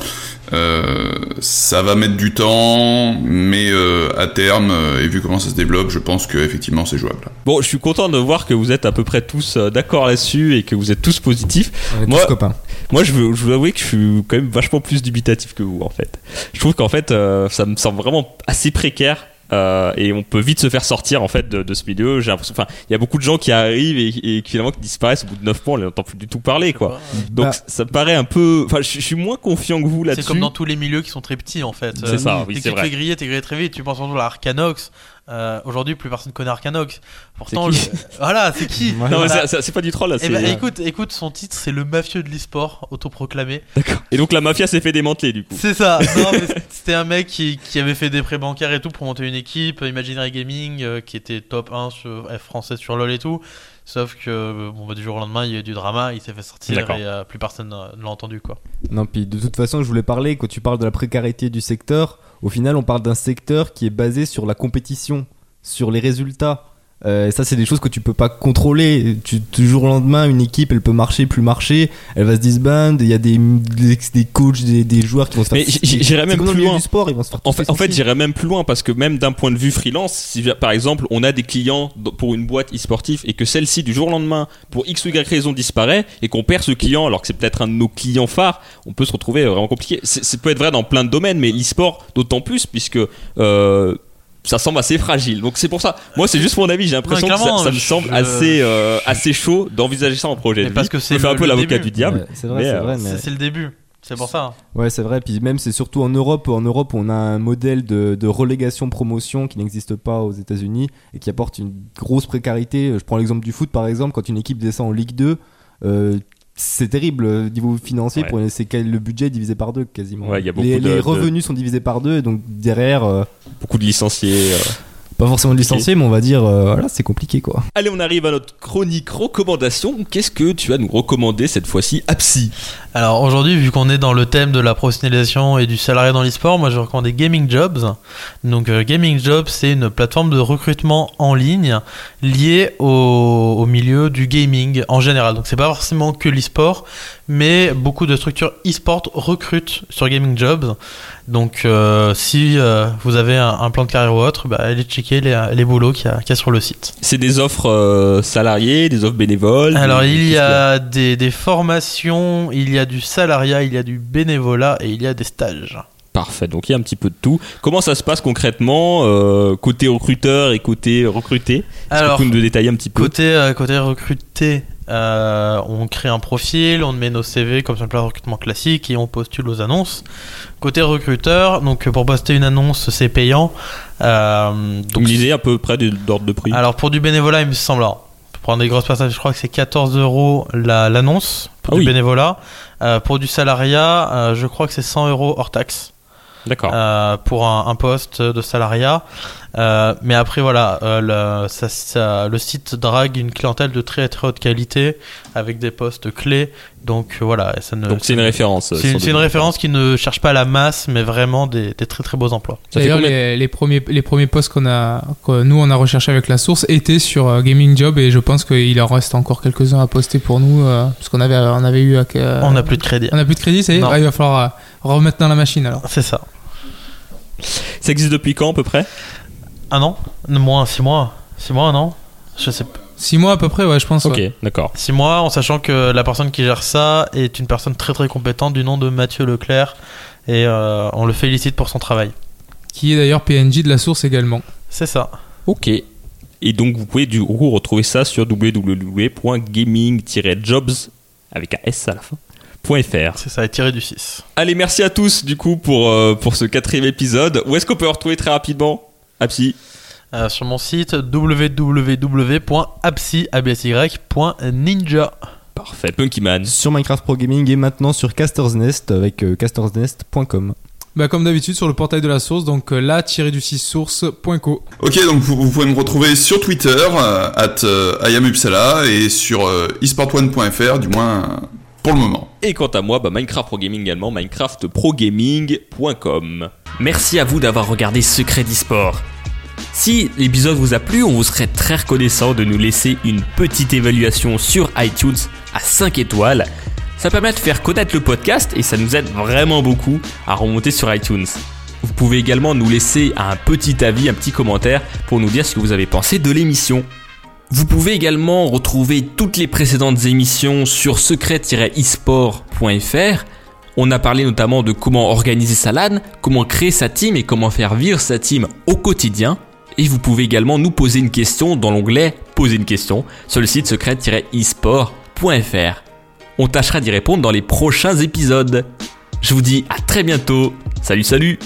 euh, ça va mettre du temps, mais euh, à terme, euh, et vu comment ça se développe, je pense que effectivement c'est jouable. Bon, je suis content de voir que vous êtes à peu près tous euh, d'accord là-dessus et que vous êtes tous positifs. on est Moi- tous copains Moi, je veux, je veux avouer que je suis quand même vachement plus dubitatif que vous, en fait. Je trouve qu'en fait, euh, ça me semble vraiment assez précaire. Euh, et on peut vite se faire sortir en fait de, de ce milieu. J'ai l'impression, enfin, il y a beaucoup de gens qui arrivent et, et qui finalement qui disparaissent au bout de 9 mois, on les entend plus du tout parler, quoi. Donc Bah. ça me paraît un peu, enfin, je, je suis moins confiant que vous là-dessus. C'est comme dans tous les milieux qui sont très petits en fait. C'est ça, oui, dès que c'est tu vrai. fais griller, t'es grillé très vite. Tu penses en tout à Arcanox. Euh, Aujourd'hui, plus personne connaît Arcanox. Pourtant, C'est le- voilà, c'est qui. Non, Voilà. c'est- c'est c'est pas du troll là. Eh c'est- ben, écoute, écoute, son titre, c'est le mafieux de l'e-sport, autoproclamé. Et donc la mafia s'est fait démanteler du coup. C'est ça. Non, mais c'était un mec qui, qui avait fait des prêts bancaires et tout pour monter une équipe, Imaginary Gaming, euh, qui était top 1 sur, F français sur LoL et tout. Sauf que euh, bon, bah, du jour au lendemain, il y a eu du drama, il s'est fait sortir D'accord. et euh, plus personne ne l'a entendu quoi. Non, puis de toute façon, je voulais parler, quand tu parles de la précarité du secteur, au final, on parle d'un secteur qui est basé sur la compétition, sur les résultats. Euh, ça, c'est des choses que tu peux pas contrôler. Tu, du jour au lendemain, une équipe, elle peut marcher, plus marcher, elle va se disband. Il y a des, des, des coachs, des, des joueurs qui vont se faire. Mais j'irais même plus loin. du sport, ils vont se faire En fait, en fait j'irais même plus loin parce que même d'un point de vue freelance, si par exemple on a des clients pour une boîte e-sportif et que celle-ci du jour au lendemain, pour x ou y raison disparaît et qu'on perd ce client alors que c'est peut-être un de nos clients phares, on peut se retrouver vraiment compliqué. Ça peut être vrai dans plein de domaines, mais l'e-sport d'autant plus puisque euh, ça semble assez fragile. Donc c'est pour ça. Moi c'est juste mon avis. J'ai l'impression que ça, me semble je- assez euh, assez chaud d'envisager ça en projet Mais de parce vie. que c'est un peu l'avocat du diable. Ouais, c'est vrai, c'est euh, vrai, mais. C'est le début. C'est pour ça. Ouais, c'est vrai. Puis même, c'est surtout en Europe. En Europe, on a un modèle de, de relégation-promotion qui n'existe pas aux États-Unis et qui apporte une grosse précarité. Je prends l'exemple du foot, par exemple. Quand une équipe descend en Ligue 2, euh, c'est terrible au niveau financier. Ouais. Pour, c'est quel- le budget est divisé par deux quasiment. Ouais, il y a beaucoup les, de- les de- revenus sont divisés par deux, et donc derrière, euh, beaucoup de licenciés. euh. Pas forcément de licenciés, mais on va dire, euh, voilà, c'est compliqué quoi. Allez, on arrive à notre chronique recommandation. Qu'est-ce que tu vas nous recommander cette fois-ci à Psy Alors aujourd'hui, vu qu'on est dans le thème de la professionnalisation et du salariat dans l'e-sport, moi je recommande Gaming Jobs. Donc euh, Gaming Jobs, c'est une plateforme de recrutement en ligne liée au, au milieu du gaming en général. Donc c'est pas forcément que l'e-sport, mais beaucoup de structures e-sport recrutent sur Gaming Jobs. Donc euh, si euh, vous avez un, un plan de carrière ou autre, bah, allez checker les, les boulots qu'il y, a- qu'il y a sur le site. C'est des offres euh, salariées, des offres bénévoles Alors des- il y a des, des formations, il y a du salariat, il y a du bénévolat et il y a des stages. Parfait, donc il y a un petit peu de tout. Comment ça se passe concrètement, euh, côté recruteur et côté recruté? Que Alors peux nous détailler un petit peu? côté, euh, côté recruté, euh, on crée un profil, on met nos CV comme sur le plan de recrutement classique et on postule aux annonces. Côté recruteur, donc pour poster une annonce c'est payant. Euh, Donc une idée à peu près d'ordre de prix Alors pour du bénévolat, il me semble, alors, pour prendre des grosses passages, je crois que c'est 14 euros la- l'annonce pour Ah du oui. bénévolat. Euh, pour du salariat, euh, je crois que c'est 100 euros hors taxe. D'accord. euh, pour un, un poste de salariat. Euh, mais après, voilà, euh, le, ça- ça- le site drague une clientèle de très très haute qualité avec des postes clés. Donc euh, voilà, ça ne. donc c'est une référence. c'est une, c'est référence qui ne cherche pas la masse, mais vraiment des, des très très beaux emplois. D'ailleurs, combien- les, les premiers, les premiers postes qu'on a, que nous on a recherché avec la source étaient sur euh, Gaming Job et je pense qu'il en reste encore quelques-uns à poster pour nous euh, parce qu'on avait, on avait eu. euh, On n'a plus de crédit. on a plus de crédit, ça y est Non. Ah, Il va falloir euh, remettre dans la machine alors. C'est ça. Ça existe depuis quand à peu près? Un an Moins, six mois. Six mois, un an Je sais pas. Six mois à peu près, ouais, je pense. Ok, ouais. d'accord. Six mois, en sachant que la personne qui gère ça est une personne très très compétente du nom de Mathieu Leclerc. Et euh, on le félicite pour son travail. Qui est d'ailleurs PNJ de la source également. C'est ça. Ok. Et donc vous pouvez du coup retrouver ça sur www.gaming-jobs avec un S à la fin. .fr. C'est ça, et tiré du 6. Allez, merci à tous du coup pour, euh, pour ce quatrième épisode. Où est-ce qu'on peut retrouver très rapidement? Apsi Euh, sur mon site www.absy.ninja. Parfait, Punkyman. Sur Minecraft Pro Gaming et maintenant sur Caster's Nest avec euh, castersnest.com. Bah, comme d'habitude sur le portail de la source, donc euh, la-du-6source.co. Ok, donc vous, vous pouvez me retrouver sur Twitter, euh, at euh, IamUpsala, et sur euh, esportone.fr, du moins Et quant à moi, bah, Minecraft Pro Gaming également, minecraftprogaming.com. Merci à vous d'avoir regardé Secret d'e-sport. Si l'épisode vous a plu, on vous serait très reconnaissant de nous laisser une petite évaluation sur iTunes à 5 étoiles. Ça permet de faire connaître le podcast et ça nous aide vraiment beaucoup à remonter sur iTunes. Vous pouvez également nous laisser un petit avis, un petit commentaire pour nous dire ce que vous avez pensé de l'émission. Vous pouvez également retrouver toutes les précédentes émissions sur secret-esport.fr. On a parlé notamment de comment organiser sa LAN, comment créer sa team et comment faire vivre sa team au quotidien. Et vous pouvez également nous poser une question dans l'onglet Poser une question sur le site secret-esport.fr. On tâchera d'y répondre dans les prochains épisodes. Je vous dis à très bientôt. Salut salut